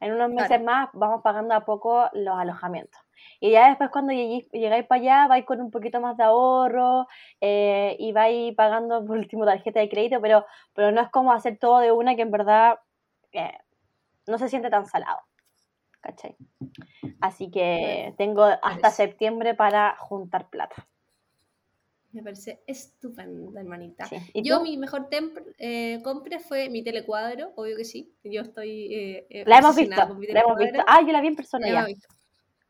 En unos meses más vamos pagando a poco los alojamientos. Y ya después cuando llegáis, para allá, vais con un poquito más de ahorro eh, y vais pagando por último tarjeta de crédito, pero, pero no es como hacer todo de una que en verdad eh, no se siente tan salado. ¿Cachai? Así que tengo hasta septiembre para juntar plata. Me parece estupendo, hermanita. Yo mi mejor eh, compra fue mi telecuadro, obvio que sí. Yo estoy... Eh, la hemos visto, la hemos visto. Ah, yo la vi en persona ya.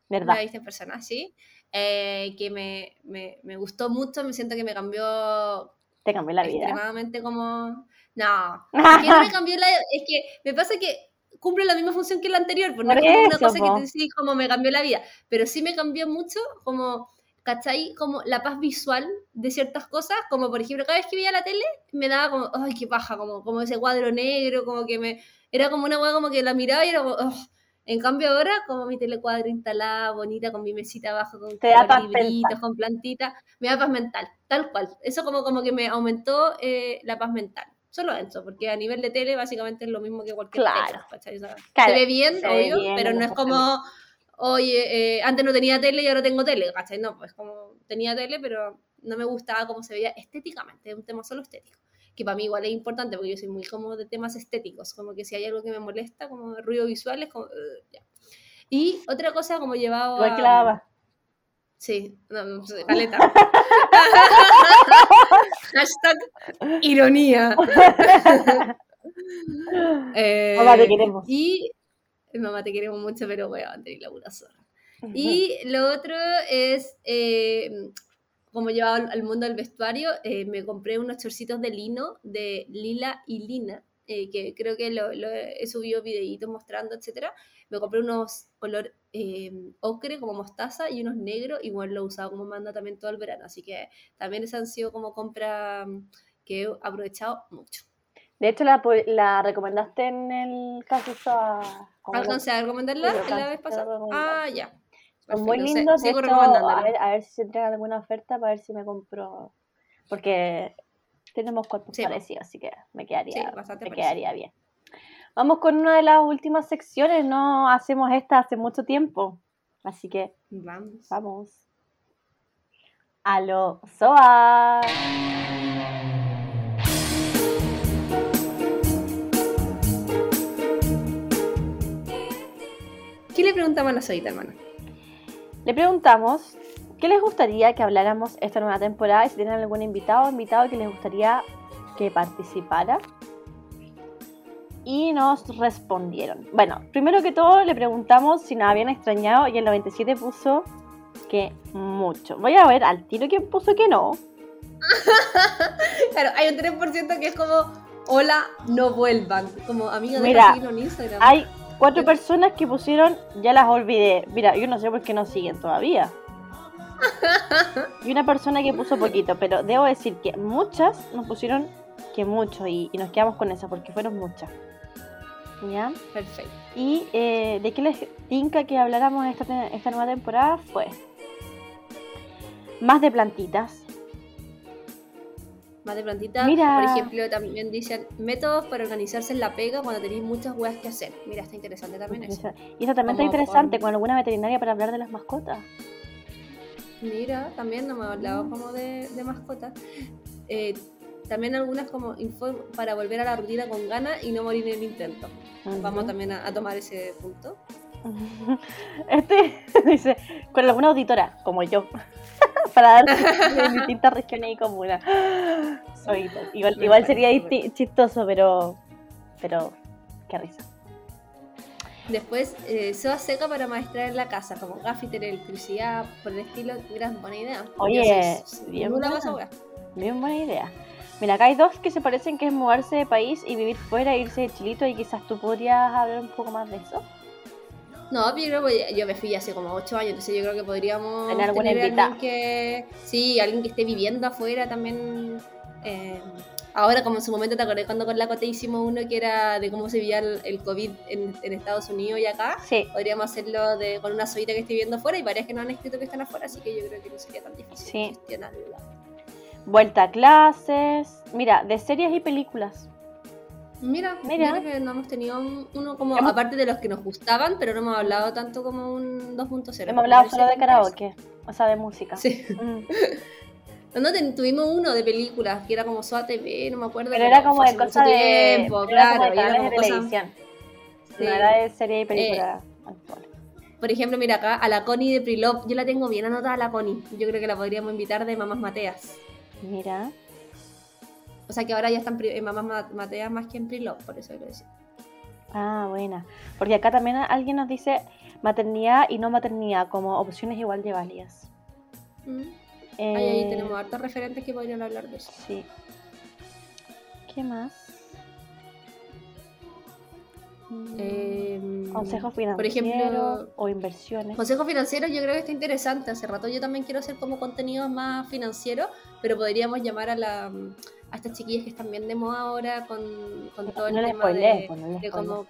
¿Verdad? La viste en persona, sí. Eh, que me, me, me, gustó mucho, me siento que me cambió. Te cambió la vida. Extremadamente como. No, que no me cambió la. Es que me pasa que cumple la misma función que la anterior, pues no es como una cosa que te decís como me cambió la vida, pero sí me cambió mucho como. ¿Cachai? Como la paz visual de ciertas cosas, como por ejemplo, cada vez que veía la tele, me daba como, ay, qué paja, como, como ese cuadro negro, como que me, era como una hueá como que la miraba y era como, en cambio ahora, como mi telecuadro instalada, bonita, con mi mesita abajo, con libritos, con plantitas, me da paz mental, tal cual. Eso como, como que me aumentó eh, la paz mental. Solo eso, porque a nivel de tele básicamente es lo mismo que cualquier claro. tele. se ve bien, obvio, pero no es como, oye, eh, antes no tenía tele y ahora tengo tele, ¿cachai? No, pues como tenía tele, pero no me gustaba cómo se veía estéticamente, es un tema solo estético que para mí igual es importante porque yo soy muy como de temas estéticos, como que si hay algo que me molesta, como ruido visual, es como... ya. Y otra cosa como llevaba... Igual que la Sí, no, no sé, paleta. Hashtag ironía. eh, mamá te queremos. Y mamá te queremos mucho, pero voy a mantener la zorra. Y lo otro es eh, como llevaba al mundo del vestuario, eh, me compré unos chorcitos de lino de Lila y Lina, eh, que creo que lo, he subido videitos mostrando, etcétera. Me compré unos color eh, ocre como mostaza y unos negros, igual lo he usado como manda también todo el verano, así que también esas han sido como compras mm, que he aprovechado mucho. De hecho, la, la recomendaste en el caso. ¿Alcancé a recomendarla la vez pasada? Ah, ya son muy lindos. Esto, a, ver, a ver si se entregan alguna oferta para ver si me compro. Porque tenemos cuerpos parecidos, así que me quedaría, sí, me quedaría bien. Vamos con una de las últimas secciones. No hacemos esta hace mucho tiempo. Así que vamos. vamos. A lo SOA. ¿Qué le preguntaban a Soita, hermano? Le preguntamos qué les gustaría que habláramos esta nueva temporada y si tienen algún invitado o invitado que les gustaría que participara. Y nos respondieron. Bueno, primero que todo le preguntamos si nos habían extrañado y el 97 puso que mucho. Voy a ver al tiro quién puso que no. claro, hay un 3% que es como, hola, no vuelvan. Como amiga de Mira, en Instagram. Hay cuatro personas que pusieron, ya las olvidé. Mira, yo no sé por qué no siguen todavía. Y una persona que puso poquito, pero debo decir que muchas nos pusieron que mucho y, y nos quedamos con eso porque fueron muchas. ¿Ya? Perfecto. Y eh, de qué les tinca que habláramos esta, esta nueva temporada fue más de plantitas. Más de plantita. Mira. Por ejemplo, también dicen métodos para organizarse en la pega cuando tenéis muchas weas que hacer. Mira, está interesante también eso. Y eso también está interesante con- con alguna veterinaria para hablar de las mascotas. Mira, también no me ha hablado como de, de mascotas. Eh, también algunas como para volver a la rutina con ganas y no morir en el intento. Vamos Ujú. también a, a tomar ese punto. Este dice, con alguna auditora, como yo, para dar en distintas regiones y comunas. Soy, igual, sería chistoso, pero, pero, qué risa. Después, eh, soda seca para maestrar en la casa, como gaffiter, electricidad, por el estilo. Gran buena idea. Oye, bien buena. wea. Bien buena idea. Mira, acá hay dos que se parecen que es mudarse de país y vivir fuera, irse de chilito y quizás tú podrías hablar un poco más de eso. No, pero yo, creo que yo me fui hace como 8 años, entonces yo creo que podríamos Tener alguna tener alguien que... Sí, alguien que esté viviendo afuera también. eh, ahora, como en su momento, ¿te acordás cuando con la Cote hicimos uno que era de cómo se vivía el, el COVID en, en Estados Unidos y acá? Sí, Podríamos hacerlo de, con una solita que esté viviendo afuera y varias que no han escrito que están afuera, así que yo creo que no sería tan difícil Sí. gestionarlo. vuelta a clases. Mira, de series y películas. Mira, Mira. creo que no hemos tenido un- uno como, Hemos- aparte de los que nos gustaban, pero no hemos hablado tanto como un 2.0. Hemos hablado solo de karaoke, o sea, de música. Sí. Mm. No, ten- tuvimos uno de películas que era como SOA TV, no me acuerdo. Pero era como de cosas de, tiempo, pero era como claro, era como de cosas- televisión. sí. No era de serie y película actual. Por ejemplo, mira acá, a la Connie de Prilop, yo la tengo bien anotada a la Connie. Yo creo que la podríamos invitar de Mamás Mateas. Mira, O sea que ahora ya están en Mamás Ma- Mateas más que en Prilop, por eso lo decía. ah, buena. Porque acá también alguien nos dice maternidad y no maternidad como opciones igual de válidas. Mm. Eh, Ahí, ahí tenemos hartos referentes que podrían hablar de eso. Sí. ¿Qué más? Eh, Consejos financieros por ejemplo, o inversiones. Consejo financiero yo creo que está interesante. Hace rato yo también quiero hacer como contenidos más financieros, pero podríamos llamar a la a estas chiquillas que están bien de moda ahora con, con todo el no tema de, pues, no de cómo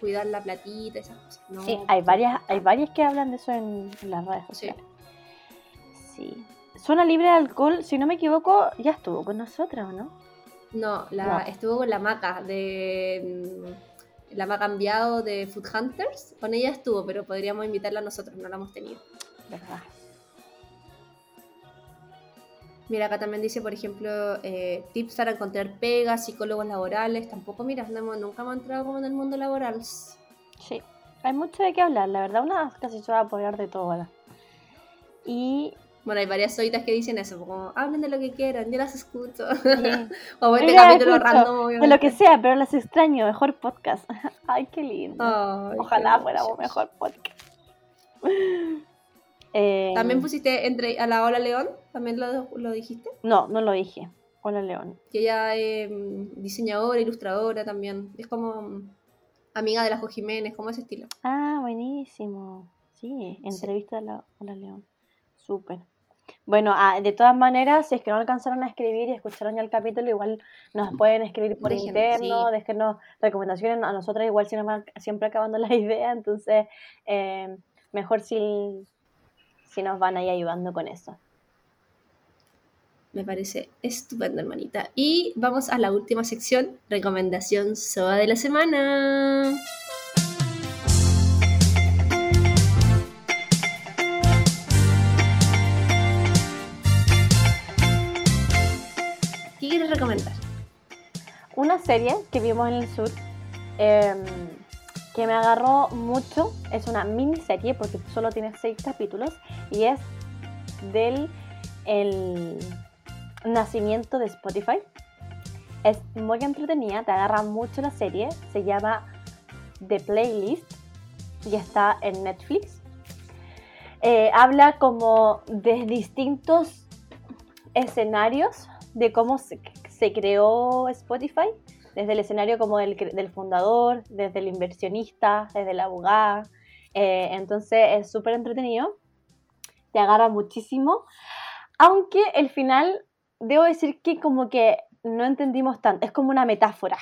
cuidar la platita, esas cosas. No, Sí, hay varias, hay varias que hablan de eso en, en las redes Sí. sociales. Sí. Zona libre de alcohol, si no me equivoco, ya estuvo con nosotros, ¿o no? No, la, estuvo con la maca de la maca enviado de Food Hunters. Con ella estuvo, pero podríamos invitarla a nosotros, no la hemos tenido. ¿Verdad? Mira, acá también dice, por ejemplo, eh, tips para encontrar pegas, psicólogos laborales. Tampoco, mira, no hemos- nunca hemos entrado como en el mundo laboral. Sí. Hay mucho de qué hablar, la verdad, una casi se va a apoyar de todo ahora. Y Bueno, hay varias soitas que dicen eso, como hablen de lo que quieran, yo las escucho. sí, o este Yo las capítulo escucho, random, de lo que sea, pero las extraño, mejor podcast. Ay, qué lindo. Ojalá qué fuéramos gracioso. mejor podcast. Eh, También pusiste entre a la Ola León, también lo, lo dijiste. No, no lo dije. Hola, León. Que ella es mm, diseñadora, ilustradora también. Es como mm, amiga de la Jo Jiménez, como ese estilo. Ah, buenísimo. Sí, entrevista a la, a la León. Súper. Bueno, ah, de todas maneras, si es que no alcanzaron a escribir y escucharon ya el capítulo, igual nos pueden escribir por Dejen, interno, sí. déjenos recomendaciones. A nosotros igual se nos va siempre acabando la idea, entonces eh, mejor si, si nos van ahí ayudando con eso. Me parece estupendo, hermanita. Y vamos a la última sección, recomendación SOA de la semana. ¿Qué quieres recomendar? Una serie que vimos en el sur, eh, que me agarró mucho, es una miniserie porque solo tiene seis capítulos y es del el nacimiento de Spotify. Es muy entretenida, te agarra mucho la serie, se llama The Playlist y está en Netflix. Eh, habla como de distintos escenarios de cómo se, se creó Spotify, desde el escenario como del, del, fundador, desde el inversionista, desde la abogada. Eh, entonces es súper entretenido, te agarra muchísimo, aunque el final, debo decir que como que no entendimos tanto, es como una metáfora,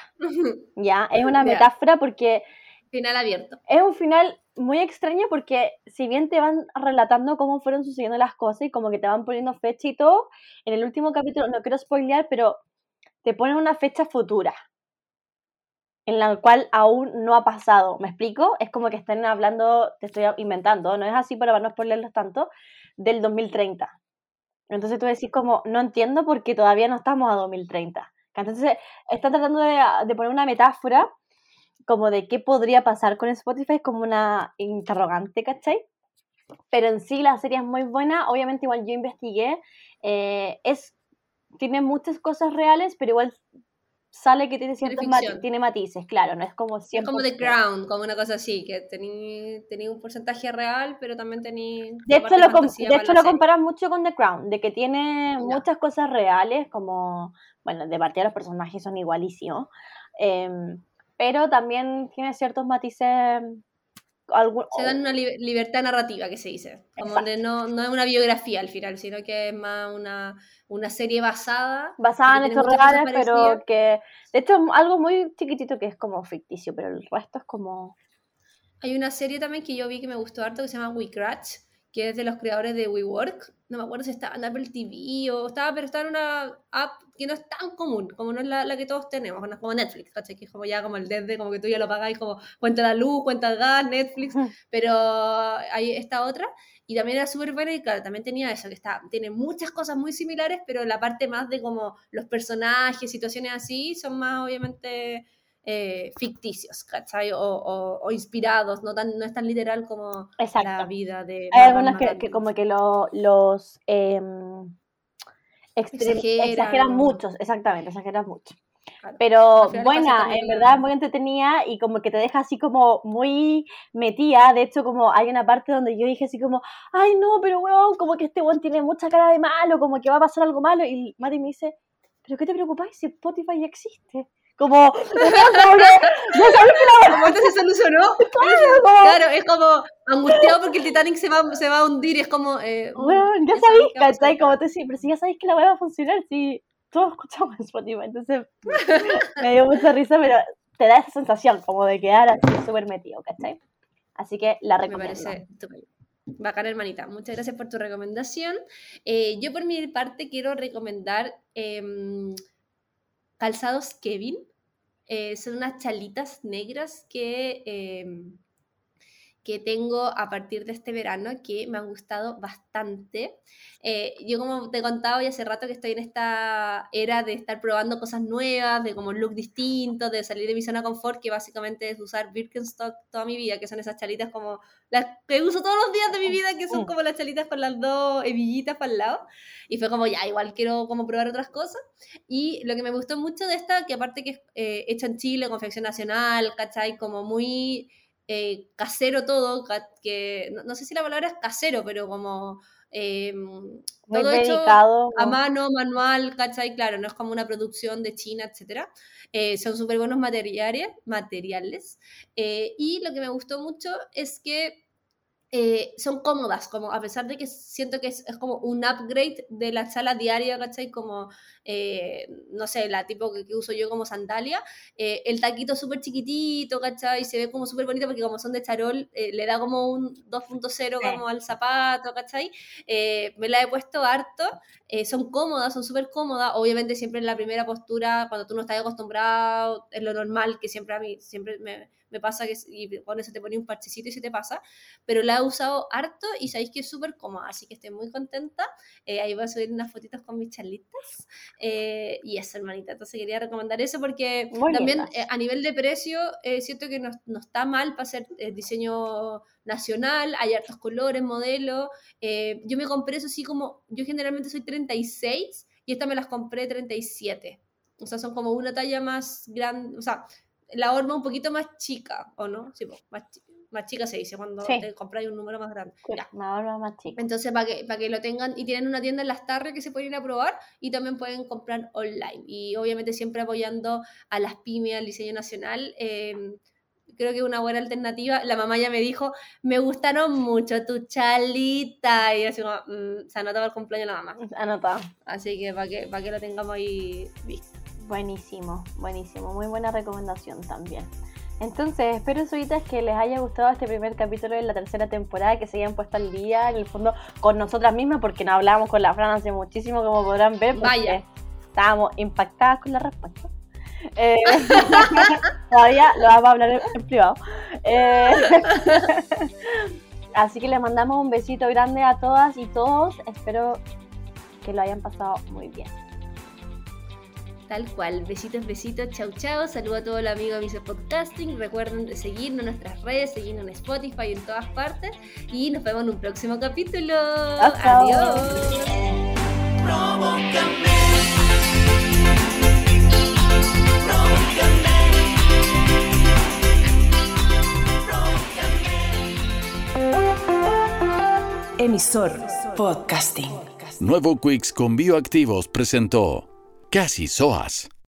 ¿ya? Es una metáfora porque... Final abierto. Es un final muy extraño porque si bien te van relatando cómo fueron sucediendo las cosas y como que te van poniendo fecha y todo, en el último capítulo, no quiero spoilear, pero te ponen una fecha futura en la cual aún no ha pasado. ¿Me explico? Es como que están hablando, te estoy inventando, no es así para no spoilerlos tanto, del 2030. Entonces tú decís como, no entiendo por qué todavía no estamos a 2030. Entonces están tratando de, poner una metáfora como de qué podría pasar con Spotify, como una interrogante, ¿cachai? Pero en sí la serie es muy buena, obviamente igual yo investigué, eh, es, tiene muchas cosas reales, pero igual sale que tiene ciertos tiene matices, claro, no es como siempre. Como The Crown, como una cosa así, que tenía un porcentaje real, pero también tenía... De hecho, lo, de hecho lo comparas mucho con The Crown, de que tiene muchas cosas reales, como, bueno, de partida los personajes son igualísimos, em, pero también tiene ciertos matices se dan una libertad narrativa que se dice. Como no, no, es una biografía al final, sino que es más una, una serie basada. Basada en hechos reales, pero que. De hecho, algo muy chiquitito que es como ficticio, pero el resto es como. Hay una serie también que yo vi que me gustó harto que se llama We Crash, que es de los creadores de WeWork. No me acuerdo si estaba en Apple TV o estaba, pero estaba en una app que no es tan común, como no es la, que todos tenemos, como Netflix, ¿cachai? Que es como ya como el desde, como que tú ya lo pagáis como cuenta la luz, cuenta el gas, Netflix, pero hay esta otra. Y también era súper buena y claro, también tenía eso, que está, tiene muchas cosas muy similares, pero la parte más de como los personajes, situaciones así, son más obviamente eh, ficticios, ¿cachai? O, inspirados, no, tan, no es tan literal como la vida de... Hay algunas que, como que los... Eh, exageran. muchos, exactamente, exageran mucho. Pero buena, en verdad muy entretenida y como que te deja así como muy metida. De hecho, como hay una parte donde yo dije así como, ay no, pero weón, como que este weón tiene mucha cara de malo, como que va a pasar algo malo. Y Mati me dice, ¿pero qué te preocupáis si Spotify ya existe? Como, ya sabes que la... se solucionó. Claro, es como angustiado porque el Titanic se va, se va a hundir y es como... Eh, bueno, ya sabéis, ¿cachai? Como te decía, pero si ya sabéis que la web va a funcionar, si todos escuchamos Spotify, entonces me dio mucha risa, pero te da esa sensación como de quedar así súper metido, ¿cachai? Así que la recomiendo. Me parece Bacán, hermanita. Muchas gracias por tu recomendación. Eh, yo por mi parte quiero recomendar em, Calzados Kevin. Eh, son unas chalitas negras que, em, que tengo a partir de este verano que me han gustado bastante. Eh, yo como te he contado ya hace rato que estoy en esta era de estar probando cosas nuevas, de como look distinto, de salir de mi zona de confort, que básicamente es usar Birkenstock toda mi vida, que son esas chalitas como las que uso todos los días de mi vida, que son como las chalitas con las dos hebillitas para el lado. Y fue como, ya, igual quiero como probar otras cosas. Y lo que me gustó mucho de esta, que aparte que es eh, hecha en Chile, confección nacional, ¿cachai? Como muy... Eh, casero todo, que no, no sé si la palabra es casero, pero como eh, todo hecho a mano, manual, ¿cachai? Claro, no es como una producción de China, etc. Eh, son súper buenos materiales, materiales. Eh, y lo que me gustó mucho es que eh, son cómodas, como a pesar de que siento que es, como un upgrade de la sala diaria, ¿cachai? Como, eh, no sé, la tipo que, uso yo como sandalia, eh, el taquito súper chiquitito, ¿cachai? Se ve como súper bonito porque como son de charol, le da como un 2.0 como al zapato, ¿cachai? me la he puesto harto, son cómodas, son súper cómodas, obviamente siempre en la primera postura, cuando tú no estás acostumbrado, es lo normal, que siempre a mí, siempre me me pasa que y con eso te pone un parchecito y se te pasa, pero la he usado harto y sabéis que es súper cómoda, así que estoy muy contenta. Eh, ahí voy a subir unas fotitos con mis charlitas eh, y eso, hermanita. Entonces quería recomendar eso porque también eh, a nivel de precio, siento que no, no, está mal para hacer diseño nacional, hay hartos colores, modelos. yo me compré eso así como, yo generalmente soy 36 y esta me las compré 37. O sea, son como una talla más grande, o sea, la horma un poquito más chica, ¿o no? Sí, más, más chica se dice cuando te compráis un número más grande. Una horma más chica. Entonces, para que, para que lo tengan, y tienen una tienda en las tardes que se pueden ir a probar y también pueden comprar online. Y obviamente siempre apoyando a las pymes, al diseño nacional. Em, creo que es una buena alternativa. La mamá ya me dijo, me gustaron mucho tu chalita. Y así como, mm, se anotaba el cumpleaños de la mamá. Anotado. Así que para que, para que lo tengamos ahí visto. Buenísimo, buenísimo. Muy buena recomendación también. Entonces, espero, suitas, que les haya gustado este primer capítulo de la tercera temporada, que se hayan puesto al día, en el fondo, con nosotras mismas, porque no hablábamos con la Fran hace muchísimo, como podrán ver. Vaya. Estábamos impactadas con la respuesta. Eh, todavía lo vamos a hablar en, privado. Eh, así que les mandamos un besito grande a todas y todos. Espero que lo hayan pasado muy bien. Tal cual. Besitos, besitos. Chau, chau. Saludo a todos los amigos de Miso Podcasting. Recuerden seguirnos en nuestras redes, seguirnos en Spotify y en todas partes. Y nos vemos en un próximo capítulo. Adiós. Emisor Podcasting. Nuevo Quicks con Bioactivos presentó Casi Soas.